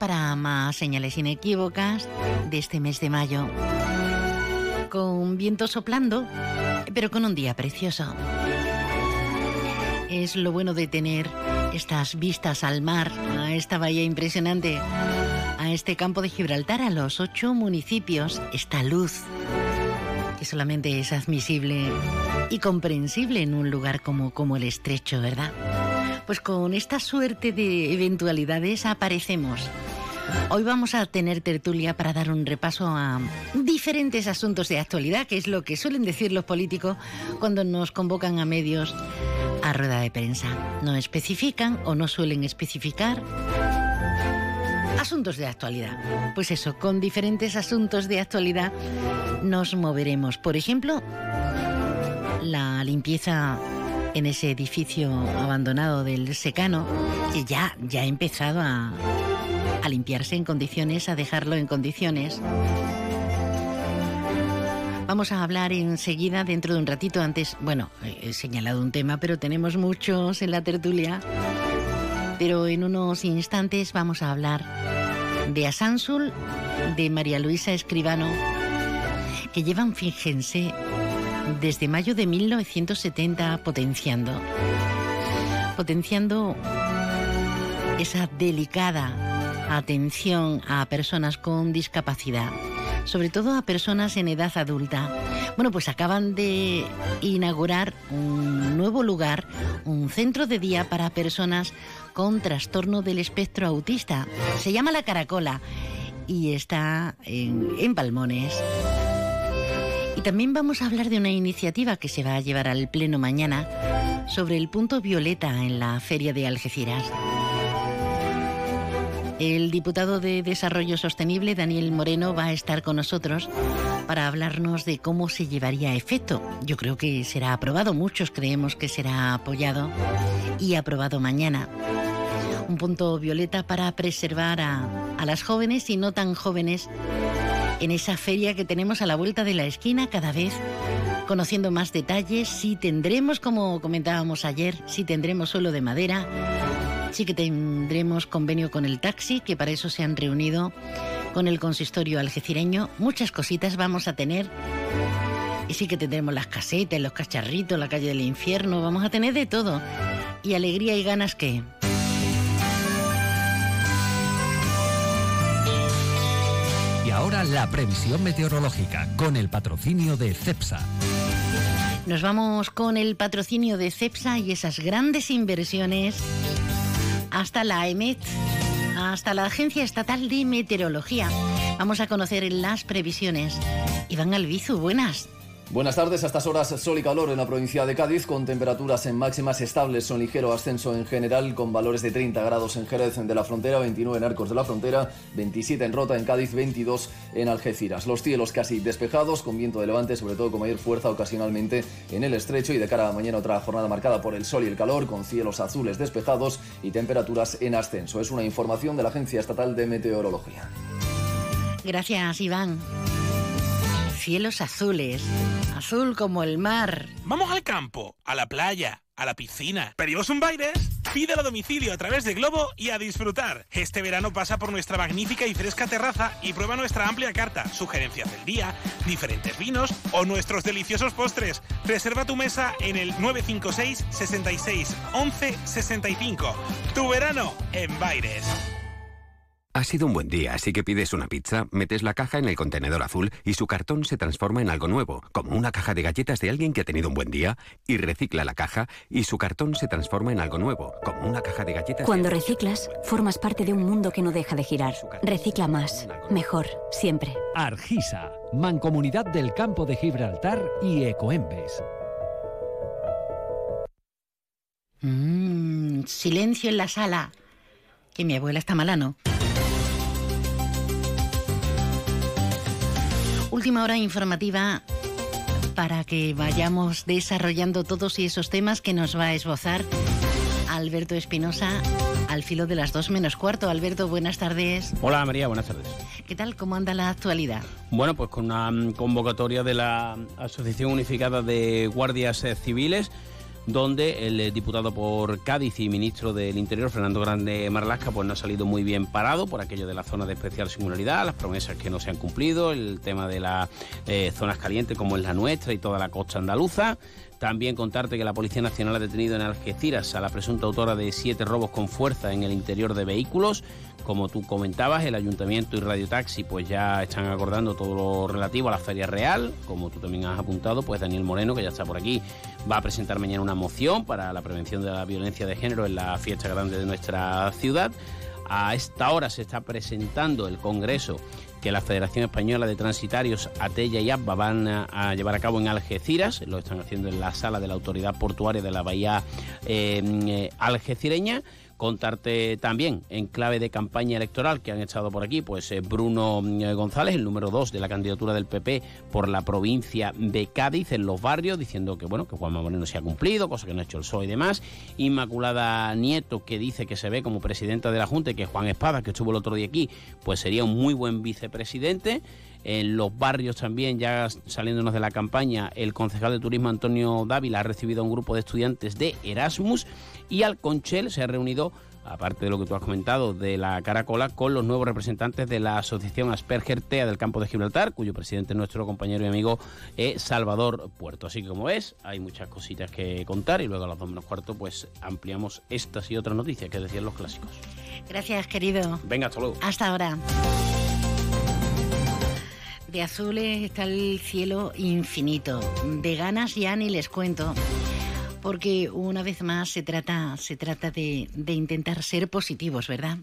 para más señales inequívocas de este mes de mayo. Con viento soplando, pero con un día precioso. Es lo bueno de tener estas vistas al mar, a esta bahía impresionante, a este campo de Gibraltar, a los ocho municipios, esta luz que solamente es admisible y comprensible en un lugar como, como el estrecho, ¿verdad? Pues con esta suerte de eventualidades aparecemos Hoy vamos a tener tertulia para dar un repaso a diferentes asuntos de actualidad, que es lo que suelen decir los políticos cuando nos convocan a medios a rueda de prensa. No especifican o no suelen especificar asuntos de actualidad. Pues eso, con diferentes asuntos de actualidad nos moveremos. Por ejemplo, la limpieza en ese edificio abandonado del secano, que ya, ya ha empezado a, a limpiarse en condiciones, a dejarlo en condiciones. Vamos a hablar enseguida, dentro de un ratito antes, bueno, he señalado un tema, pero tenemos muchos en la tertulia. Pero en unos instantes vamos a hablar de Asansul, de María Luisa Escribano, que llevan, fíjense, desde mayo de 1970 potenciando, potenciando esa delicada atención a personas con discapacidad, sobre todo a personas en edad adulta. Bueno, pues acaban de inaugurar un nuevo lugar, un centro de día para personas con trastorno del espectro autista. Se llama La Caracola y está en, Palmones. Y también vamos a hablar de una iniciativa que se va a llevar al Pleno mañana sobre el punto violeta en la Feria de Algeciras. El diputado de Desarrollo Sostenible, Daniel Moreno, va a estar con nosotros para hablarnos de cómo se llevaría a efecto. Yo creo que será aprobado, muchos creemos que será apoyado y aprobado mañana. Un punto violeta para preservar a, a las jóvenes y no tan jóvenes en esa feria que tenemos a la vuelta de la esquina cada vez conociendo más detalles, si tendremos, como comentábamos ayer, si tendremos suelo de madera, Sí que tendremos convenio con el taxi, que para eso se han reunido con el consistorio algecireño. Muchas cositas vamos a tener. Y sí que tendremos las casetas, los cacharritos, la calle del infierno, vamos a tener de todo. Y alegría y ganas que... Y ahora la previsión meteorológica con el patrocinio de CEPSA. Nos vamos con el patrocinio de CEPSA y esas grandes inversiones hasta la EMET, hasta la Agencia Estatal de Meteorología. Vamos a conocer las previsiones. Iván Albizu, buenas. Buenas tardes, a estas horas sol y calor en la provincia de Cádiz, con temperaturas en máximas estables, son ligero ascenso en general, con valores de 30 grados en Jerez de la Frontera, 29 en Arcos de la Frontera, 27 en Rota, en Cádiz, 22 en Algeciras. Los cielos casi despejados, con viento de levante, sobre todo con mayor fuerza ocasionalmente en el estrecho, y de cara a mañana otra jornada marcada por el sol y el calor, con cielos azules despejados y temperaturas en ascenso. Es una información de la Agencia Estatal de Meteorología. Gracias, Iván cielos azules, azul como el mar. Vamos al campo, a la playa, a la piscina. ¿Pedimos un baile? Pídelo a domicilio a través de Globo y a disfrutar. Este verano pasa por nuestra magnífica y fresca terraza y prueba nuestra amplia carta, sugerencias del día, diferentes vinos o nuestros deliciosos postres. Reserva tu mesa en el 956 66 11 65. Tu verano en Baires. Ha sido un buen día, así que pides una pizza, metes la caja en el contenedor azul y su cartón se transforma en algo nuevo, como una caja de galletas de alguien que ha tenido un buen día, y recicla la caja y su cartón se transforma en algo nuevo, como una caja de galletas. Cuando reciclas, formas parte de un mundo que no deja de girar. Recicla más, mejor, siempre. Argisa, Mancomunidad del Campo de Gibraltar y Ecoembes. Mmm, silencio en la sala. Que mi abuela está mala, ¿no? Última hora informativa para que vayamos desarrollando todos esos temas que nos va a esbozar Alberto Espinosa al filo de las dos menos cuarto. Alberto, buenas tardes. Hola María, buenas tardes. ¿Qué tal? ¿Cómo anda la actualidad? Bueno, pues con una mm, convocatoria de la Asociación Unificada de Guardias eh, Civiles donde el eh, diputado por Cádiz y ministro del Interior, Fernando Grande Marlasca, pues no ha salido muy bien parado por aquello de la zona de especial singularidad, las promesas que no se han cumplido, el tema de las eh, zonas calientes como es la nuestra y toda la costa andaluza. También contarte que la Policía Nacional ha detenido en Algeciras a la presunta autora de siete robos con fuerza en el interior de vehículos. Como tú comentabas, el Ayuntamiento y Radio Taxi pues ya están acordando todo lo relativo a la Feria Real. Como tú también has apuntado, pues Daniel Moreno, que ya está por aquí, va a presentar mañana una moción para la prevención de la violencia de género en la fiesta grande de nuestra ciudad. A esta hora se está presentando el Congreso que la Federación Española de Transitarios, Atella y ABBA van a, llevar a cabo en Algeciras. Lo están haciendo en la sala de la Autoridad Portuaria de la Bahía eh, eh, Algecireña contarte también en clave de campaña electoral que han echado por aquí, pues eh, Bruno mm, González, el número dos de la candidatura del PP por la provincia de Cádiz en los barrios, diciendo que bueno, que Juanma Moreno se ha cumplido, cosa que no ha hecho el PSOE y demás. Inmaculada Nieto, que dice que se ve como presidenta de la Junta y que Juan Espada, que estuvo el otro día aquí, pues sería un muy buen vicepresidente en los barrios también, ya saliéndonos de la campaña, el concejal de turismo Antonio Dávila ha recibido a un grupo de estudiantes de Erasmus y Alconchel se ha reunido aparte de lo que tú has comentado de la Caracola, con los nuevos representantes de la Asociación Asperger TEA del campo de Gibraltar, cuyo presidente es nuestro compañero y amigo eh, Salvador Puerto. Así que como ves, hay muchas cositas que contar y luego a las dos menos cuarto pues ampliamos estas y otras noticias que decían los clásicos. Gracias, querido. Venga, hasta luego. Hasta ahora. De azules está el cielo infinito. De ganas ya ni les cuento. Porque una vez más se trata, se trata de, de intentar ser positivos, ¿verdad?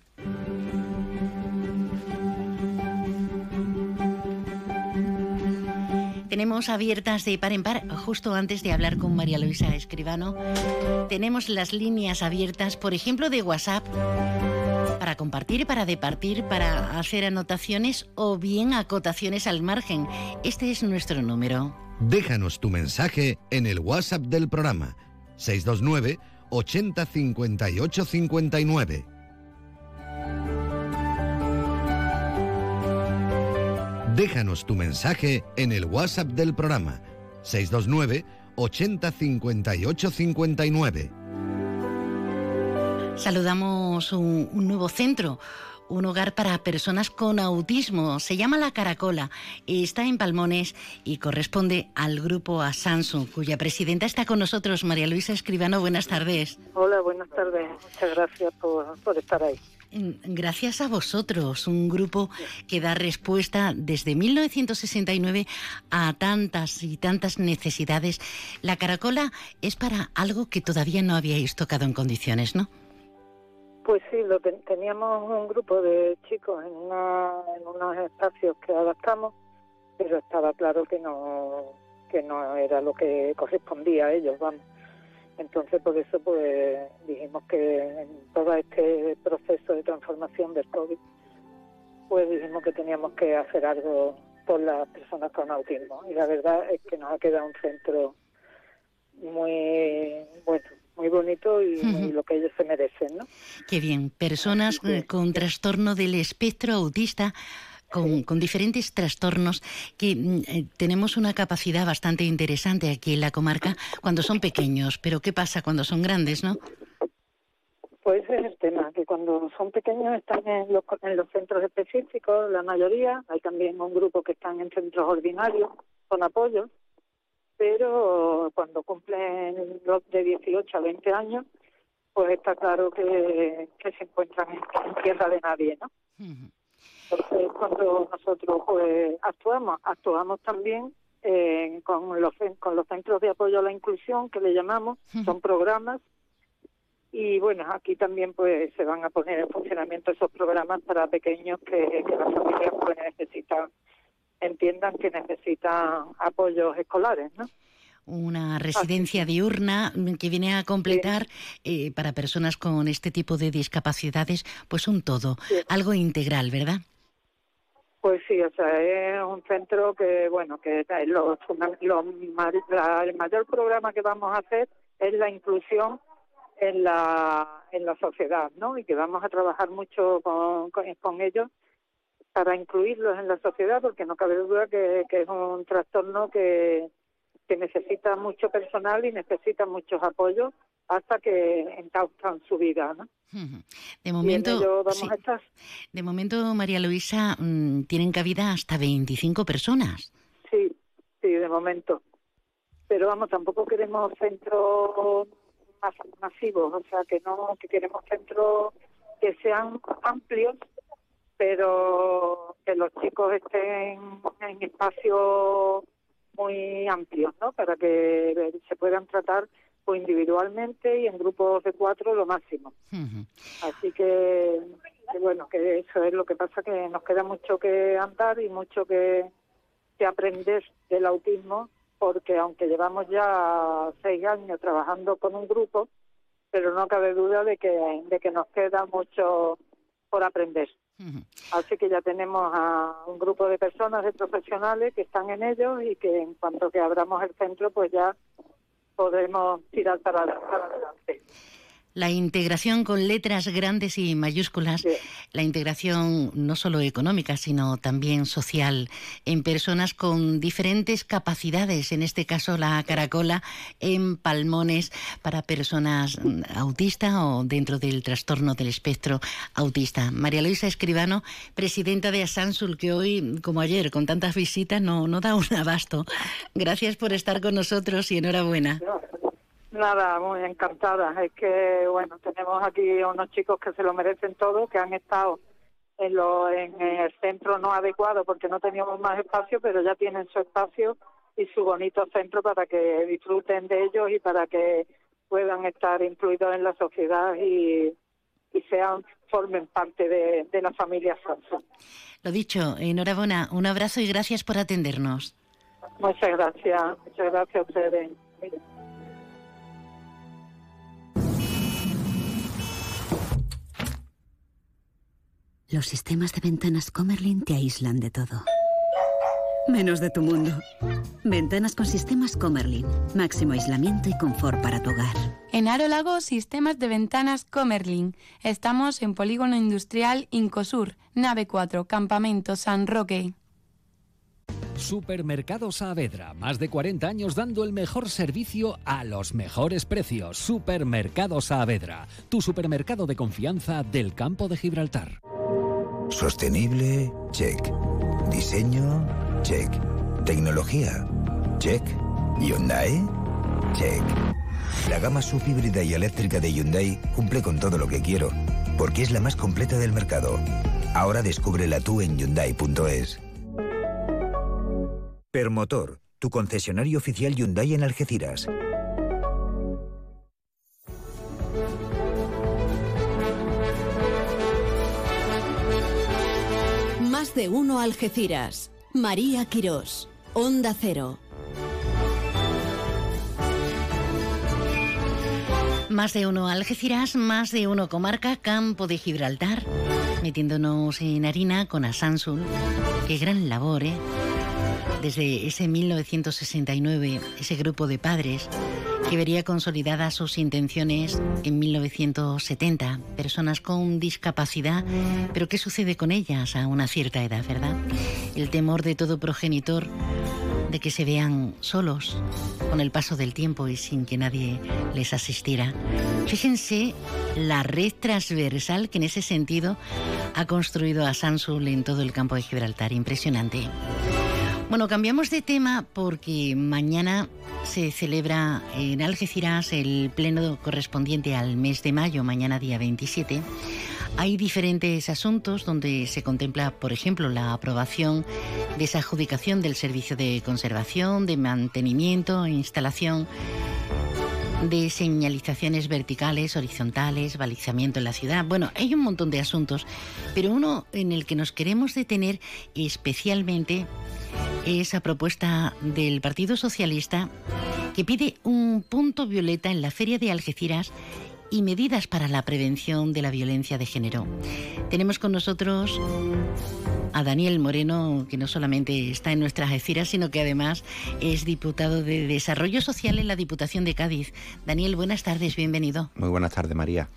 Tenemos abiertas de par en par, justo antes de hablar con María Luisa Escribano, tenemos las líneas abiertas, por ejemplo, de WhatsApp para compartir, para departir, para hacer anotaciones o bien acotaciones al margen. Este es nuestro número. Déjanos tu mensaje en el WhatsApp del programa 629 80 58 59. Déjanos tu mensaje en el WhatsApp del programa 629 80 58 59. Saludamos un, nuevo centro, un hogar para personas con autismo. Se llama La Caracola está en Palmones y corresponde al grupo A Samsung, cuya presidenta está con nosotros, María Luisa Escribano. Buenas tardes. Hola, buenas tardes. Muchas gracias por, por estar ahí. Gracias a vosotros, un grupo que da respuesta desde 1969 a tantas y tantas necesidades. La Caracola es para algo que todavía no habíais tocado en condiciones, ¿no? Pues sí, lo teníamos un grupo de chicos en, en unos espacios que adaptamos, pero estaba claro que no que no era lo que correspondía a ellos, vamos. Entonces, por eso, pues dijimos que en todo este proceso de transformación del COVID, pues dijimos que teníamos que hacer algo por las personas con autismo. Y la verdad es que nos ha quedado un centro muy bueno muy bonito y, lo que ellos se merecen, ¿no? Qué bien. Personas con trastorno del espectro autista. Con, con, diferentes trastornos que mm, eh, tenemos una capacidad bastante interesante aquí en la comarca cuando son pequeños, pero ¿qué pasa cuando son grandes, no? Pues ese es el tema, que cuando son pequeños están en los, en los centros específicos, la mayoría, hay también un grupo que están en centros ordinarios con apoyo, pero cuando cumplen los de 18 a 20 años, pues está claro que, se encuentran en, tierra de nadie, ¿no? Entonces, cuando nosotros pues actuamos, actuamos también eh, con, los, con los centros de apoyo a la inclusión, que le llamamos, son programas, y bueno, aquí también pues se van a poner en funcionamiento esos programas para pequeños que, que las familias pues necesitan entiendan que necesitan apoyos escolares, ¿no? Una residencia diurna que viene a completar eh, para personas con este tipo de discapacidades, pues un todo, algo integral, ¿verdad? Pues sí, o sea, es un centro que, bueno, que lo, el mayor programa que vamos a hacer es la inclusión en la, en la sociedad, ¿no? Y que vamos a trabajar mucho con, con ellos para incluirlos en la sociedad, porque no cabe duda que, es un trastorno que, que necesita mucho personal y necesita muchos apoyos hasta que encauzan su vida, ¿no? De momento, de momento, María Luisa, mm, tienen cabida hasta 25 personas. Sí, sí, de momento. Pero vamos, tampoco queremos centros masivos, o sea, que no, que queremos centros que sean amplios, pero que los chicos estén en espacios muy amplios, ¿no? Para que se puedan tratar pues, individualmente y en grupos de cuatro lo máximo. Así que, bueno, que eso es lo que pasa, que nos queda mucho que andar y mucho que, que aprender del autismo, porque aunque llevamos ya seis años trabajando con un grupo, pero no cabe duda de que, de que nos queda mucho por aprender. Así que ya tenemos a un grupo de personas, de profesionales que están en ello y que en cuanto que abramos el centro, pues ya podemos tirar para adelante la integración con letras grandes y mayúsculas, la integración no solo económica, sino también social, en personas con diferentes capacidades, en este caso la caracola en palmones para personas mm, autistas o dentro del trastorno del espectro autista. María Luisa Escribano, presidenta de Asansul, que hoy, como ayer, con tantas visitas, no, no da un abasto. Gracias por estar con nosotros y enhorabuena. Nada, muy encantada. Es que, bueno, tenemos aquí unos chicos que se lo merecen todo, que han estado en, lo, en el centro no adecuado porque no teníamos más espacio, pero ya tienen su espacio y su bonito centro para que disfruten de ellos y para que puedan estar incluidos en la sociedad y, y sean formen parte de, de la familia Samsung. Lo dicho, enhorabuena, un abrazo y gracias por atendernos. Muchas gracias, muchas gracias a ustedes. Los sistemas de ventanas Comerlin te aíslan de todo. Menos de tu mundo. Ventanas con sistemas Comerlin. Máximo aislamiento y confort para tu hogar. En Aro Lago, sistemas de ventanas Comerlin. Estamos en Polígono Industrial Incosur, nave 4, Campamento San Roque. Supermercado Saavedra, más de 40 años dando el mejor servicio a los mejores precios. Supermercado Saavedra, tu supermercado de confianza del campo de Gibraltar. Sostenible, check. Diseño, check. Tecnología, check. Hyundai, check. La gama subhíbrida y eléctrica de Hyundai cumple con todo lo que quiero, porque es la más completa del mercado. Ahora descúbrela tú en Hyundai.es. Permotor, tu concesionario oficial Hyundai en Algeciras. De uno Algeciras. María Quirós. Onda Cero. Más de uno Algeciras, más de uno comarca, Campo de Gibraltar, metiéndonos en harina con Asansul. Qué gran labor, ¿eh? Desde ese 1969, ese grupo de padres que vería consolidadas sus intenciones en 1970. Personas con discapacidad, pero ¿qué sucede con ellas a una cierta edad, verdad? El temor de todo progenitor de que se vean solos con el paso del tiempo y sin que nadie les asistiera. Fíjense la red transversal que en ese sentido ha construido a Sansul en todo el campo de Gibraltar. Impresionante. Bueno, cambiamos de tema porque mañana se celebra en Algeciras el pleno correspondiente al mes de mayo, mañana día 27. Hay diferentes asuntos donde se contempla, por ejemplo, la aprobación de esa adjudicación del servicio de conservación, de mantenimiento e instalación de señalizaciones verticales, horizontales, balizamiento en la ciudad. Bueno, hay un montón de asuntos, pero uno en el que nos queremos detener especialmente esa propuesta del Partido Socialista que pide un punto violeta en la Feria de Algeciras y medidas para la prevención de la violencia de género. Tenemos con nosotros a Daniel Moreno, que no solamente está en nuestras Algeciras, sino que además es diputado de Desarrollo Social en la Diputación de Cádiz. Daniel, buenas tardes, bienvenido. Muy buenas tardes, María.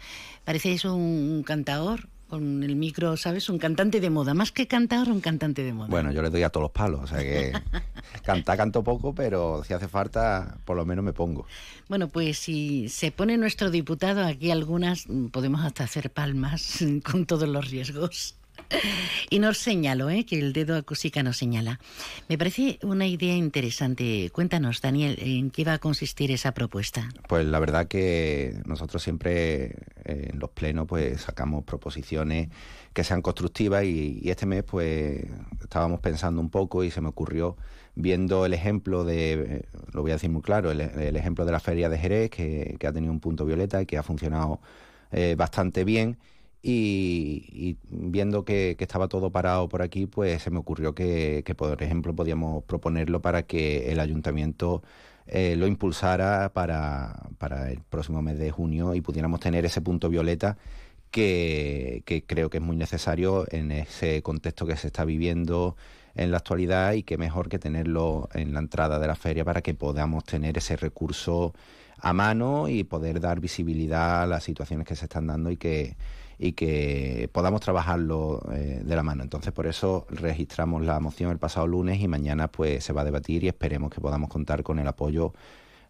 Pareces un cantador con el micro, ¿sabes? Un cantante de moda, más que cantar, un cantante de moda. Bueno, yo le doy a todos los palos, o sea que cantar canto poco, pero si hace falta, por lo menos me pongo. Bueno, pues si se pone nuestro diputado, aquí algunas podemos hasta hacer palmas con todos los riesgos. Y nos señalo, ¿eh? que el dedo acústica nos señala. Me parece una idea interesante. Cuéntanos, Daniel, ¿en qué va a consistir esa propuesta? Pues la verdad que nosotros siempre eh, en los plenos pues sacamos proposiciones que sean constructivas y, este mes pues estábamos pensando un poco y se me ocurrió viendo el ejemplo de, eh, lo voy a decir muy claro, el, ejemplo de la feria de Jerez que, ha tenido un punto violeta y que ha funcionado eh, bastante bien y, viendo que, estaba todo parado por aquí, pues se me ocurrió que, por ejemplo, podíamos proponerlo para que el ayuntamiento eh, lo impulsara para, el próximo mes de junio y pudiéramos tener ese punto violeta que, creo que es muy necesario en ese contexto que se está viviendo en la actualidad y que mejor que tenerlo en la entrada de la feria para que podamos tener ese recurso a mano y poder dar visibilidad a las situaciones que se están dando y que y que podamos trabajarlo eh, de la mano. Entonces, por eso registramos la moción el pasado lunes y mañana pues se va a debatir y esperemos que podamos contar con el apoyo,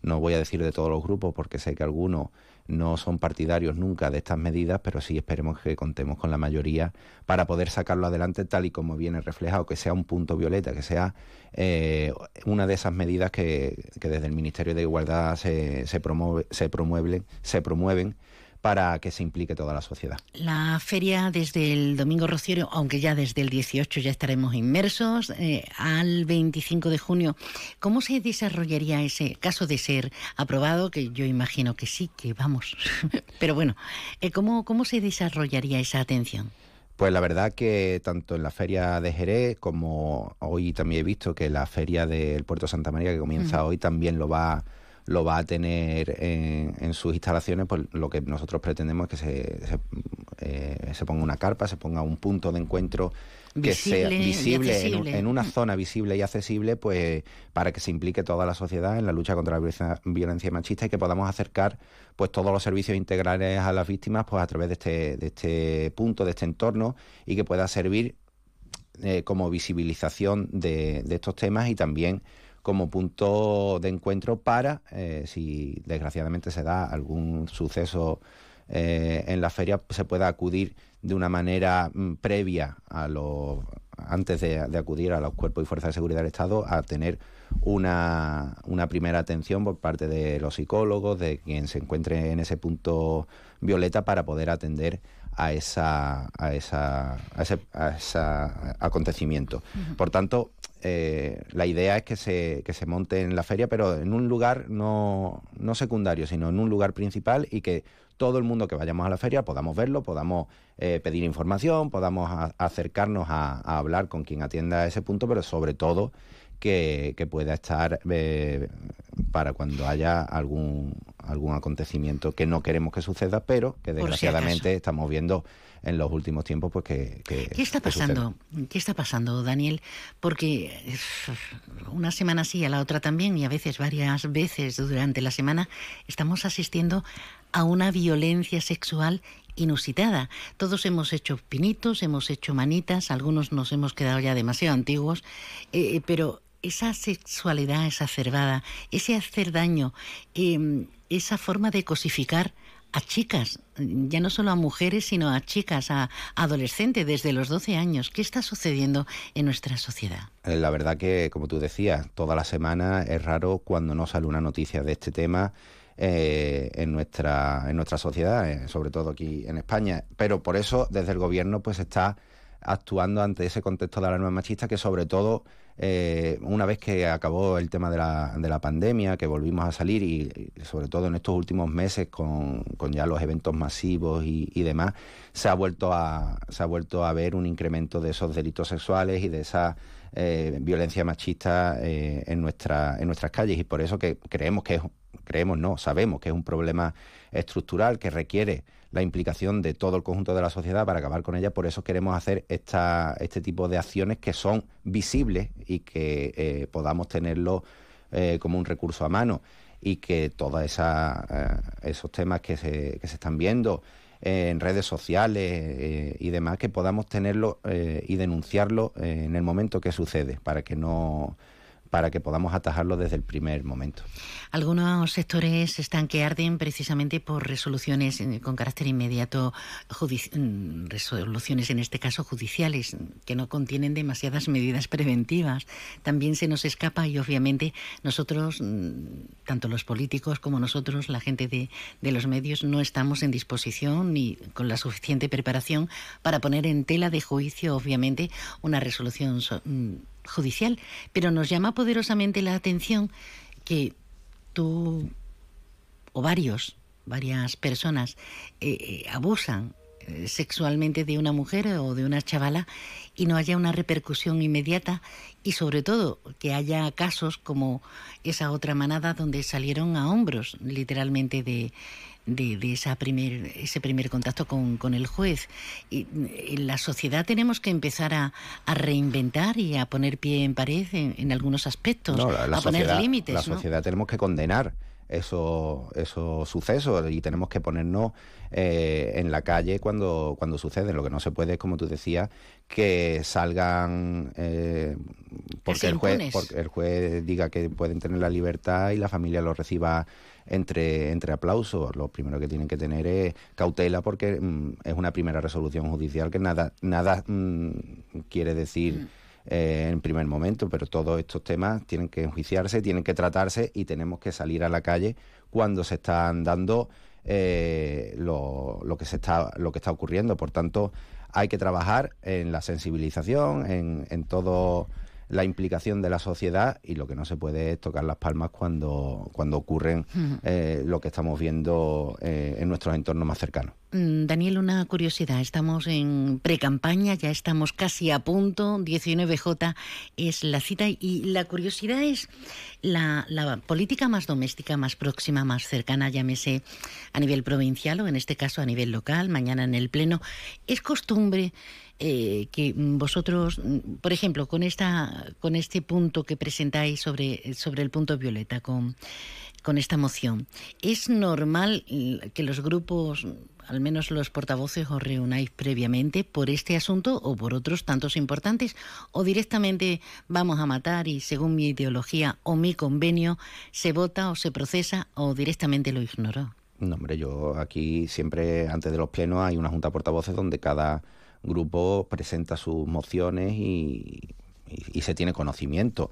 no voy a decir de todos los grupos porque sé que algunos no son partidarios nunca de estas medidas, pero sí esperemos que contemos con la mayoría para poder sacarlo adelante tal y como viene reflejado, que sea un punto violeta, que sea eh, una de esas medidas que, desde el Ministerio de Igualdad se, se, promueve, se, promueven, se promueven para que se implique toda la sociedad. La feria desde el domingo rociero, aunque ya desde el 18 ya estaremos inmersos, eh, al 25 de junio, ¿cómo se desarrollaría ese caso de ser aprobado? Que yo imagino que sí, que vamos. Pero bueno, eh, ¿cómo, ¿cómo se desarrollaría esa atención? Pues la verdad que tanto en la feria de Jerez como hoy también he visto que la feria del Puerto Santa María que comienza hoy también lo va lo va a tener en, sus instalaciones, pues lo que nosotros pretendemos es que se, eh, se, ponga una carpa, se ponga un punto de encuentro que sea visible en, una zona visible y accesible, pues para que se implique toda la sociedad en la lucha contra la violencia, machista y que podamos acercar pues todos los servicios integrales a las víctimas pues a través de este, de este punto, de este entorno y que pueda servir eh, como visibilización de, de estos temas y también como punto de encuentro para, eh, si desgraciadamente se da algún suceso eh, en la feria, se pueda acudir de una manera mm, previa a lo antes de, acudir a los cuerpos y fuerzas de seguridad del Estado a tener una, una, primera atención por parte de los psicólogos, de quien se encuentre en ese punto violeta para poder atender a esa a esa a ese, acontecimiento. Por tanto, eh, la idea es que se, que se monte en la feria, pero en un lugar no, no secundario, sino en un lugar principal y que todo el mundo que vayamos a la feria podamos verlo, podamos eh, pedir información, podamos acercarnos a, hablar con quien atienda ese punto, pero sobre todo que, pueda estar eh, para cuando haya algún, algún acontecimiento que no queremos que suceda, pero que desgraciadamente estamos viendo en los últimos tiempos pues que, ¿Qué está pasando? ¿Qué está pasando, Daniel? Porque una semana sí, a la otra también, y a veces varias veces durante la semana, estamos asistiendo a una violencia sexual inusitada. Todos hemos hecho pinitos, hemos hecho manitas, algunos nos hemos quedado ya demasiado antiguos, eh, eh, pero esa sexualidad exacerbada, ese hacer daño, em, esa forma de cosificar a chicas, ya no solo a mujeres, sino a chicas, a adolescentes desde los 12 años. ¿Qué está sucediendo en nuestra sociedad? Eh, la verdad que, como tú decías, toda la semana es raro cuando no sale una noticia de este tema. Eh, en nuestra en nuestra sociedad, eh, sobre todo aquí en España. Pero por eso desde el gobierno pues está actuando ante ese contexto de alarma machista que sobre todo eh, una vez que acabó el tema de la, de la pandemia, que volvimos a salir y, sobre todo en estos últimos meses con, ya los eventos masivos y, demás, se ha, vuelto a, se ha vuelto a ver un incremento de esos delitos sexuales y de esa eh, violencia machista eh, en, nuestra, en nuestras calles. Y por eso que creemos que es, creemos no, sabemos que es un problema estructural que requiere la implicación de todo el conjunto de la sociedad para acabar con ella. Por eso queremos hacer esta, este tipo de acciones que son visibles y que eh, podamos tenerlo eh, como un recurso a mano y que todos eh, esos temas que se, que se están viendo en redes sociales y demás, que podamos tenerlo y denunciarlo en el momento que sucede, para que no para que podamos atajarlo desde el primer momento. Algunos sectores están que arden precisamente por resoluciones eh, con carácter inmediato, mm, resoluciones en este caso judiciales, que no contienen demasiadas medidas preventivas. También se nos escapa y obviamente nosotros, mm, tanto los políticos como nosotros, la gente de, los medios, no estamos en disposición ni con la suficiente preparación para poner en tela de juicio, obviamente, una resolución mm, judicial, pero nos llama poderosamente la atención que tú o varios, varias personas eh, eh, abusan eh, sexualmente de una mujer o de una chavala y no haya una repercusión inmediata y sobre todo que haya casos como esa otra manada donde salieron a hombros literalmente de, de, esa primer, ese primer contacto con, con, el juez. Y en la sociedad tenemos que empezar a, a reinventar y a poner pie en pared en, algunos aspectos, a poner límites. La sociedad tenemos que condenar esos, esos sucesos y tenemos que ponernos eh, en la calle cuando, cuando suceden. Lo que no se puede es, como tú decías, que salgan eh, porque, el juez, porque el juez diga que pueden tener la libertad y la familia lo reciba entre, entre aplausos. Lo primero que tienen que tener es cautela porque mm, es una primera resolución judicial que nada, nada mm, quiere decir. Mm. Eh, en primer momento, pero todos estos temas tienen que enjuiciarse, tienen que tratarse y tenemos que salir a la calle cuando se están dando eh, lo, lo, que se está, lo que está ocurriendo. Por tanto, hay que trabajar en la sensibilización, en, en todo la implicación de la sociedad y lo que no se puede es tocar las palmas cuando, cuando ocurren eh, lo que estamos viendo eh, en nuestros entornos más cercanos. Mm, Daniel, una curiosidad. Estamos en pre-campaña, ya estamos casi a punto. 19J es la cita y la curiosidad es la, la, política más doméstica, más próxima, más cercana, llámese a nivel provincial o en este caso a nivel local, mañana en el Pleno. ¿Es costumbre eh, que vosotros, por ejemplo, con esta, con este punto que presentáis sobre, sobre el punto violeta, con, con esta moción, ¿es normal que los grupos, al menos los portavoces, os reunáis previamente por este asunto o por otros tantos importantes? ¿O directamente vamos a matar y según mi ideología o mi convenio se vota o se procesa o directamente lo ignoro? No, hombre, yo aquí siempre antes de los plenos hay una junta de portavoces donde cada grupo presenta sus mociones y, se tiene conocimiento.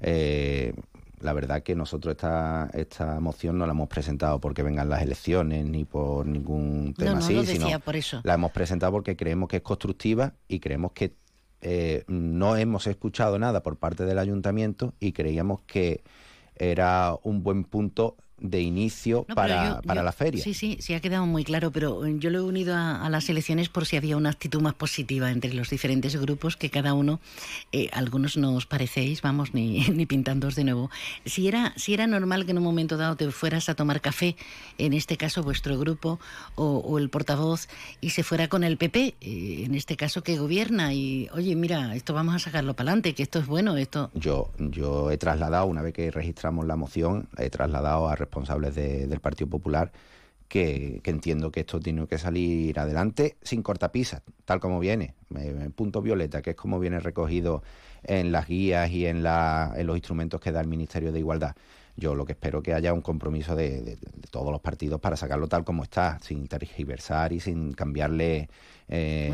Eh, la verdad que nosotros esta, esta moción no la hemos presentado porque vengan las elecciones ni por ningún tema así, sino por eso. la hemos presentado porque creemos que es constructiva y creemos que eh, no hemos escuchado nada por parte del ayuntamiento y creíamos que era un buen punto de inicio para, para la feria. Sí, sí, sí ha quedado muy claro, pero eh, yo lo he unido a, las elecciones por si había una actitud más positiva entre los diferentes grupos, que cada uno, eh, algunos no os parecéis, vamos, ni, ni pintándoos de nuevo. Si era, si era normal que en un momento dado te fueras a tomar café, en este caso vuestro grupo o, el portavoz, y se fuera con el PP, eh, en este caso que gobierna, y oye, mira, esto vamos a sacarlo para adelante, que esto es bueno, esto... Yo, yo he trasladado, una vez que registramos la moción, he trasladado a responsables del Partido Popular, que, entiendo que esto tiene que salir adelante sin cortapisas, tal como viene. punto violeta, que es como viene recogido en las guías y en, en los instrumentos que da el Ministerio de Igualdad. Yo lo que espero que haya un compromiso de, todos los partidos para sacarlo tal como está, sin tergiversar y sin cambiarle eh,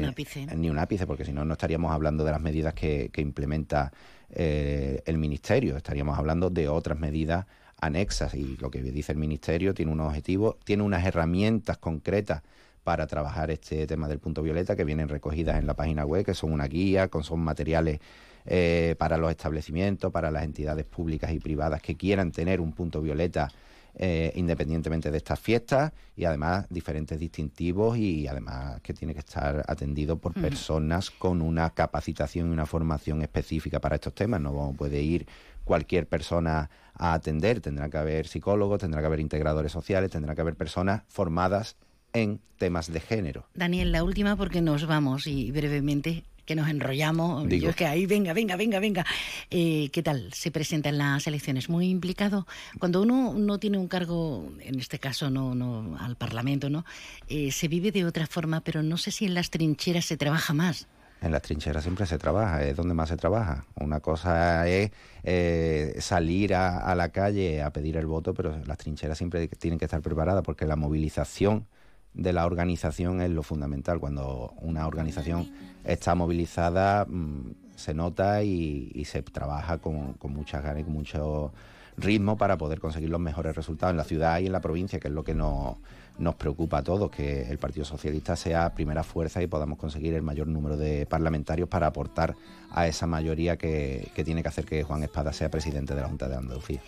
ni un ápice, porque si no, no estaríamos hablando de las medidas que, implementa eh, el Ministerio, estaríamos hablando de otras medidas anexas y lo que dice el Ministerio tiene unos objetivos, tiene unas herramientas concretas para trabajar este tema del punto violeta que vienen recogidas en la página web, que son una guía, con, son materiales eh, para los establecimientos, para las entidades públicas y privadas que quieran tener un punto violeta eh, independientemente de estas fiestas y además diferentes distintivos y además que tiene que estar atendido por personas con una capacitación y una formación específica para estos temas. No puede ir cualquier persona a atender. Tendrá que haber psicólogos, tendrá que haber integradores sociales, tendrá que haber personas formadas en temas de género. Daniel, la última porque nos vamos y brevemente que nos enrollamos. Digo. Yo es que ahí, venga, venga, venga, venga. Eh, ¿Qué tal se presenta en las elecciones? Muy implicado. Cuando uno no tiene un cargo, en este caso no, no al Parlamento, ¿no? Eh, se vive de otra forma, pero no sé si en las trincheras se trabaja más. En las trincheras siempre se trabaja, es donde más se trabaja. Una cosa es eh, salir a, la calle a pedir el voto, pero las trincheras siempre tienen que estar preparadas porque la movilización de la organización es lo fundamental. Cuando una organización está movilizada, mm, se nota y, y se trabaja con, con muchas ganas y con mucho ritmo para poder conseguir los mejores resultados en la ciudad y en la provincia, que es lo que nos, nos preocupa a todos, que el Partido Socialista sea primera fuerza y podamos conseguir el mayor número de parlamentarios para aportar a esa mayoría que, que tiene que hacer que Juan Espada sea presidente de la Junta de Andalucía.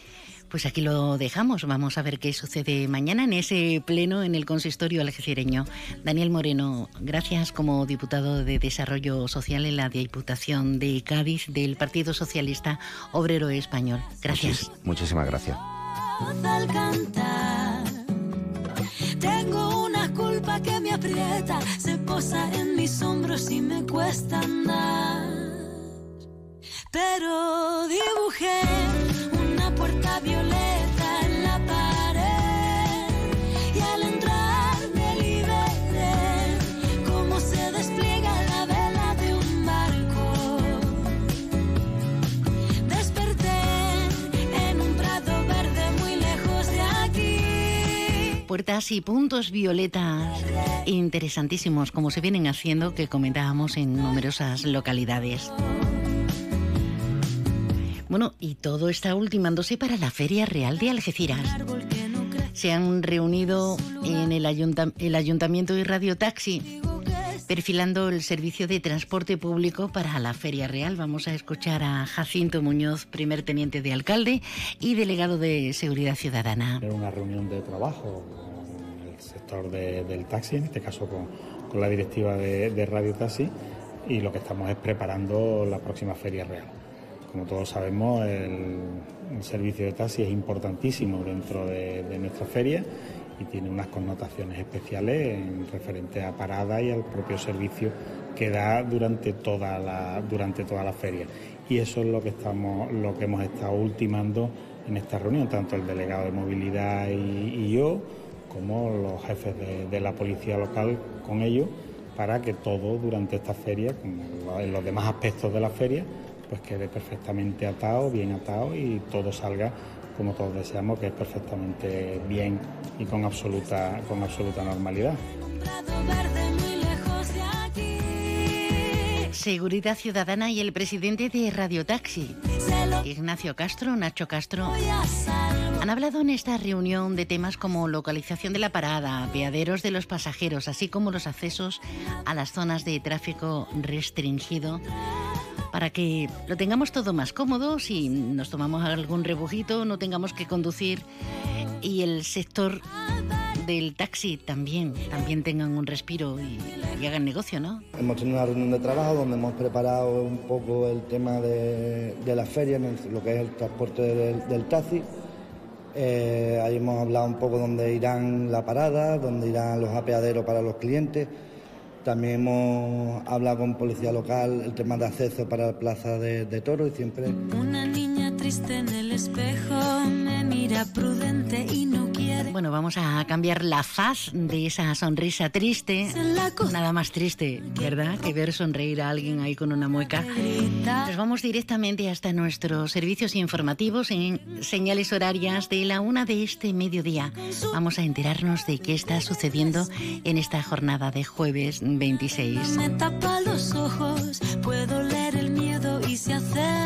Pues aquí lo dejamos. Vamos a ver qué sucede mañana en ese pleno en el consistorio algecireño. Daniel Moreno, gracias como diputado de Desarrollo Social en la Diputación de Cádiz del Partido Socialista Obrero Español. Gracias. Muchis- muchísimas gracias. Tengo una culpa que me aprieta, se posa en mis hombros y me cuesta andar. Pero dibujé y puntos violetas interesantísimos, como se vienen haciendo, que comentábamos en numerosas localidades. Bueno, y todo está ultimándose para la Feria Real de Algeciras. Se han reunido en el, el Ayuntamiento y Radio Taxi, perfilando el servicio de transporte público para la Feria Real. Vamos a escuchar a Jacinto Muñoz, primer teniente de alcalde y delegado de Seguridad Ciudadana. Era una reunión de trabajo del taxi, en este caso con, con la directiva de, Radio Taxi, y lo que estamos es preparando la próxima Feria Real. Como todos sabemos, el, servicio de taxi es importantísimo dentro de, nuestra feria y tiene unas connotaciones especiales en referente a parada y al propio servicio que da durante toda la, durante toda la feria. Y eso es lo que, estamos, lo que hemos estado ultimando en esta reunión, tanto el delegado de movilidad y yo, como los jefes de, la policía local con ellos, para que todo durante esta feria, como en los demás aspectos de la feria, pues quede perfectamente atado, bien atado y todo salga como todos deseamos, que es perfectamente bien y con absoluta, con absoluta normalidad. Seguridad Ciudadana y el presidente de Radio Taxi, Ignacio Castro, Nacho Castro, han hablado en esta reunión de temas como localización de la parada, apeaderos de los pasajeros, así como los accesos a las zonas de tráfico restringido para que lo tengamos todo más cómodo, si nos tomamos algún rebujito, no tengamos que conducir y el sector del taxi también, también tengan un respiro y, y hagan negocio, ¿no? Hemos tenido una reunión de trabajo donde hemos preparado un poco el tema de, de la feria, en el- lo que es el transporte del, del taxi. Eh, ahí hemos hablado un poco dónde irán la parada, dónde irán los apeaderos para los clientes. También hemos hablado con policía local el tema de acceso para la plaza de, de toro y siempre Una niña triste en el espejo me mira prudente y no quiere. Bueno, vamos a cambiar la faz de esa sonrisa triste. Nada más triste, ¿verdad? Que ver sonreír a alguien ahí con una mueca. Nos vamos directamente hasta nuestros servicios informativos en señales horarias de la una de este mediodía. Vamos a enterarnos de qué está sucediendo en esta jornada de jueves 26. Me tapa los ojos, puedo leer el miedo y se acerca.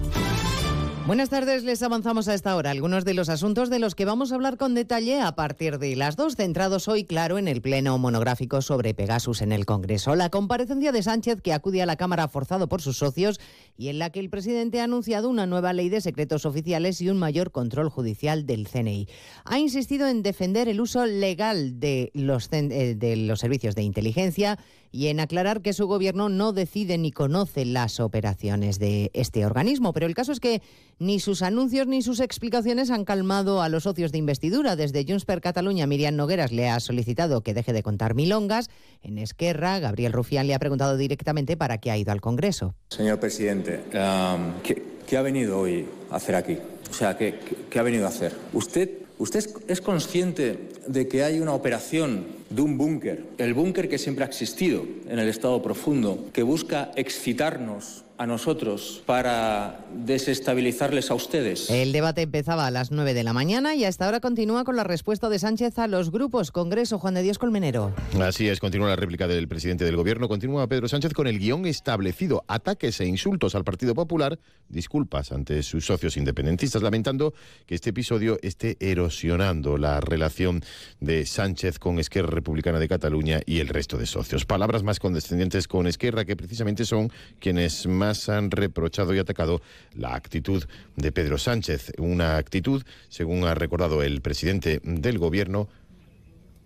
Buenas tardes, les avanzamos a esta hora algunos de los asuntos de los que vamos a hablar con detalle a partir de las dos, centrados hoy, claro, en el pleno monográfico sobre Pegasus en el Congreso. La comparecencia de Sánchez, que acude a la Cámara forzado por sus socios, y en la que el presidente ha anunciado una nueva ley de secretos oficiales y un mayor control judicial del CNI. Ha insistido en defender el uso legal de los, eh, de los servicios de inteligencia y en aclarar que su gobierno no decide ni conoce las operaciones de este organismo. Pero el caso es que ni sus anuncios ni sus explicaciones han calmado a los socios de investidura. Desde Junts per Cataluña, Miriam Nogueras le ha solicitado que deje de contar milongas. En Esquerra, Gabriel Rufián le ha preguntado directamente para qué ha ido al Congreso. Señor presidente, um, ¿qué, qué ha venido hoy a hacer aquí? O sea, ¿qué, qué- qué ha venido a hacer? ¿Usted, usted es, consciente de que hay una operación de un búnker, el búnker que siempre ha existido en el Estado profundo, que busca excitarnos a nosotros para desestabilizarles a ustedes? El debate empezaba a las 9 de la mañana y hasta ahora continúa con la respuesta de Sánchez a los grupos. Congreso, Juan de Dios Colmenero. Así es, continúa la réplica del presidente del gobierno. Continúa Pedro Sánchez con el guion establecido. Ataques e insultos al Partido Popular, disculpas ante sus socios independentistas, lamentando que este episodio esté erosionando la relación de Sánchez con Esquerra Republicana de Cataluña y el resto de socios. Palabras más condescendientes con Esquerra, que precisamente son quienes más han reprochado y atacado la actitud de Pedro Sánchez. Una actitud, según ha recordado el presidente del gobierno,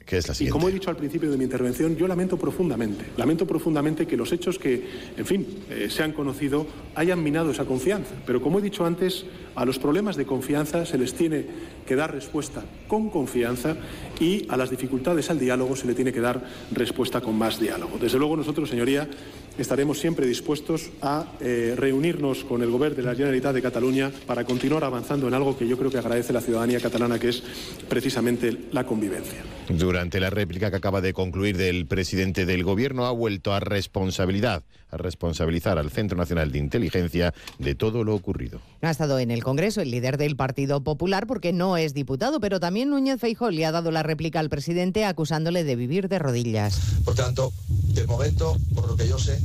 que es la Y siguiente. como he dicho al principio de mi intervención, yo lamento profundamente, lamento profundamente que los hechos que, en fin, eh, se han conocido hayan minado esa confianza. Pero como he dicho antes, a los problemas de confianza se les tiene que dar respuesta con confianza y a las dificultades al diálogo se le tiene que dar respuesta con más diálogo. Desde luego nosotros, señoría, estaremos siempre dispuestos a eh, reunirnos con el Gobierno de la Generalitat de Cataluña para continuar avanzando en algo que yo creo que agradece la ciudadanía catalana, que es precisamente la convivencia. Durante la réplica que acaba de concluir del presidente del gobierno, ha vuelto a responsabilidad, a responsabilizar al Centro Nacional de Inteligencia de todo lo ocurrido. Ha estado en el Congreso el líder del Partido Popular porque no es diputado, pero también Núñez Feijóo le ha dado la réplica al presidente acusándole de vivir de rodillas. Por tanto, de momento, por lo que yo sé,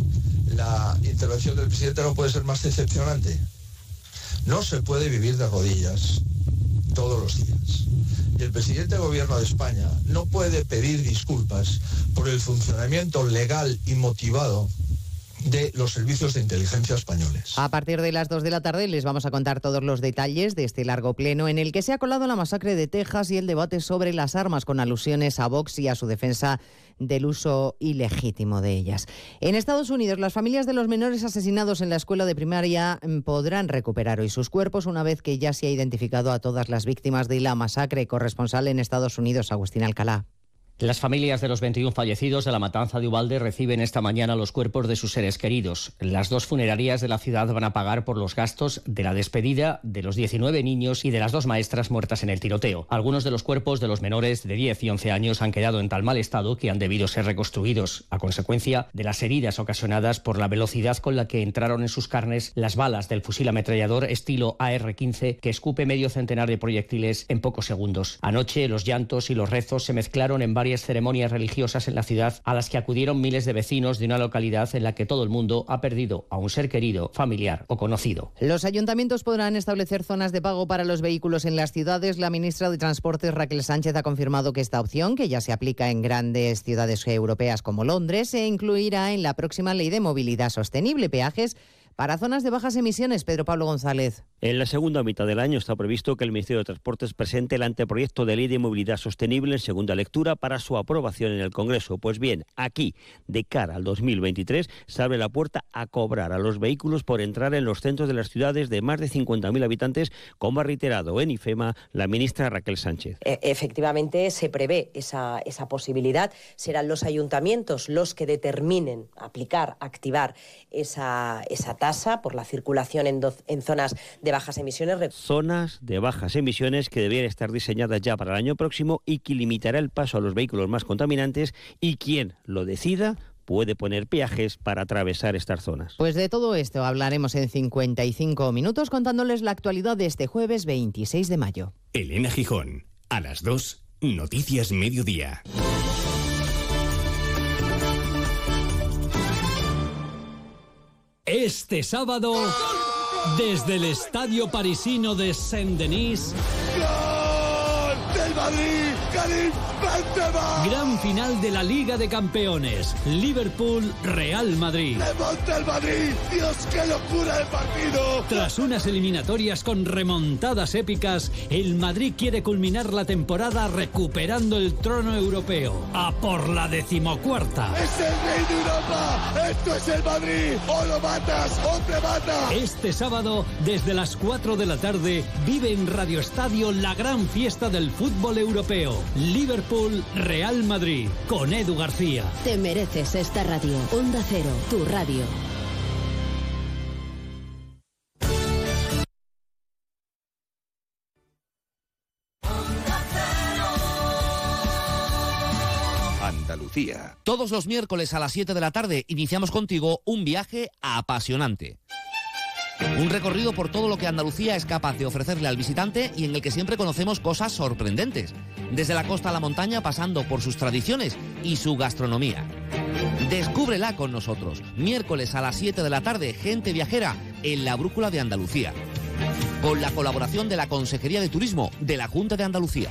la intervención del presidente no puede ser más decepcionante. No se puede vivir de rodillas todos los días. Y el presidente del gobierno de España no puede pedir disculpas por el funcionamiento legal y motivado de los servicios de inteligencia españoles. A partir de las 2 de la tarde les vamos a contar todos los detalles de este largo pleno en el que se ha colado la masacre de Texas y el debate sobre las armas con alusiones a Vox y a su defensa del uso ilegítimo de ellas. En Estados Unidos, las familias de los menores asesinados en la escuela de primaria podrán recuperar hoy sus cuerpos una vez que ya se ha identificado a todas las víctimas de la masacre. Corresponsal en Estados Unidos, Agustín Alcalá. Las familias de los 21 fallecidos de la matanza de Ubalde reciben esta mañana los cuerpos de sus seres queridos. Las dos funerarias de la ciudad van a pagar por los gastos de la despedida de los 19 niños y de las dos maestras muertas en el tiroteo. Algunos de los cuerpos de los menores de 10 y 11 años han quedado en tal mal estado que han debido ser reconstruidos a consecuencia de las heridas ocasionadas por la velocidad con la que entraron en sus carnes las balas del fusil ametrallador estilo AR-15 que escupe medio centenar de proyectiles en pocos segundos. Anoche los llantos y los rezos se mezclaron en varias ceremonias religiosas en la ciudad a las que acudieron miles de vecinos de una localidad en la que todo el mundo ha perdido a un ser querido, familiar o conocido. Los ayuntamientos podrán establecer zonas de pago para los vehículos en las ciudades. La ministra de Transportes, Raquel Sánchez, ha confirmado que esta opción, que ya se aplica en grandes ciudades europeas como Londres, se incluirá en la próxima ley de movilidad sostenible. Peajes para zonas de bajas emisiones. Pedro Pablo González. En la segunda mitad del año está previsto que el Ministerio de Transportes presente el anteproyecto de ley de movilidad sostenible en segunda lectura para su aprobación en el Congreso. Pues bien, aquí, de cara al 2023, se abre la puerta a cobrar a los vehículos por entrar en los centros de las ciudades de más de 50.000 habitantes, como ha reiterado en IFEMA la ministra Raquel Sánchez. E- Efectivamente, se prevé esa, esa posibilidad. Serán los ayuntamientos los que determinen aplicar, activar esa, esa tasa por la circulación en, do- en zonas de bajas emisiones. Zonas de bajas emisiones que deberían estar diseñadas ya para el año próximo y que limitará el paso a los vehículos más contaminantes y quien lo decida puede poner peajes para atravesar estas zonas. Pues de todo esto hablaremos en 55 minutos contándoles la actualidad de este jueves 26 de mayo. Elena Gijón, a las 2, Noticias Mediodía. Este sábado, desde el estadio parisino de Saint-Denis, Gran final de la Liga de Campeones. Liverpool-Real Madrid. ¡Remonta el Madrid! ¡Dios, qué locura de partido! Tras unas eliminatorias con remontadas épicas, el Madrid quiere culminar la temporada recuperando el trono europeo. A por la decimocuarta. ¡Es el rey de Europa! ¡Esto es el Madrid! ¡O lo matas o te mata! Este sábado, desde las 4 de la tarde, vive en Radio Estadio la gran fiesta del fútbol europeo. Liverpool-Real Madrid, con Edu García. Te mereces esta radio. Onda Cero, tu radio. Andalucía. Todos los miércoles a las 7 de la tarde iniciamos contigo un viaje apasionante. Un recorrido por todo lo que Andalucía es capaz de ofrecerle al visitante y en el que siempre conocemos cosas sorprendentes, desde la costa a la montaña pasando por sus tradiciones y su gastronomía. Descúbrela con nosotros, miércoles a las 7 de la tarde, gente viajera en la Brújula de Andalucía, con la colaboración de la Consejería de Turismo de la Junta de Andalucía.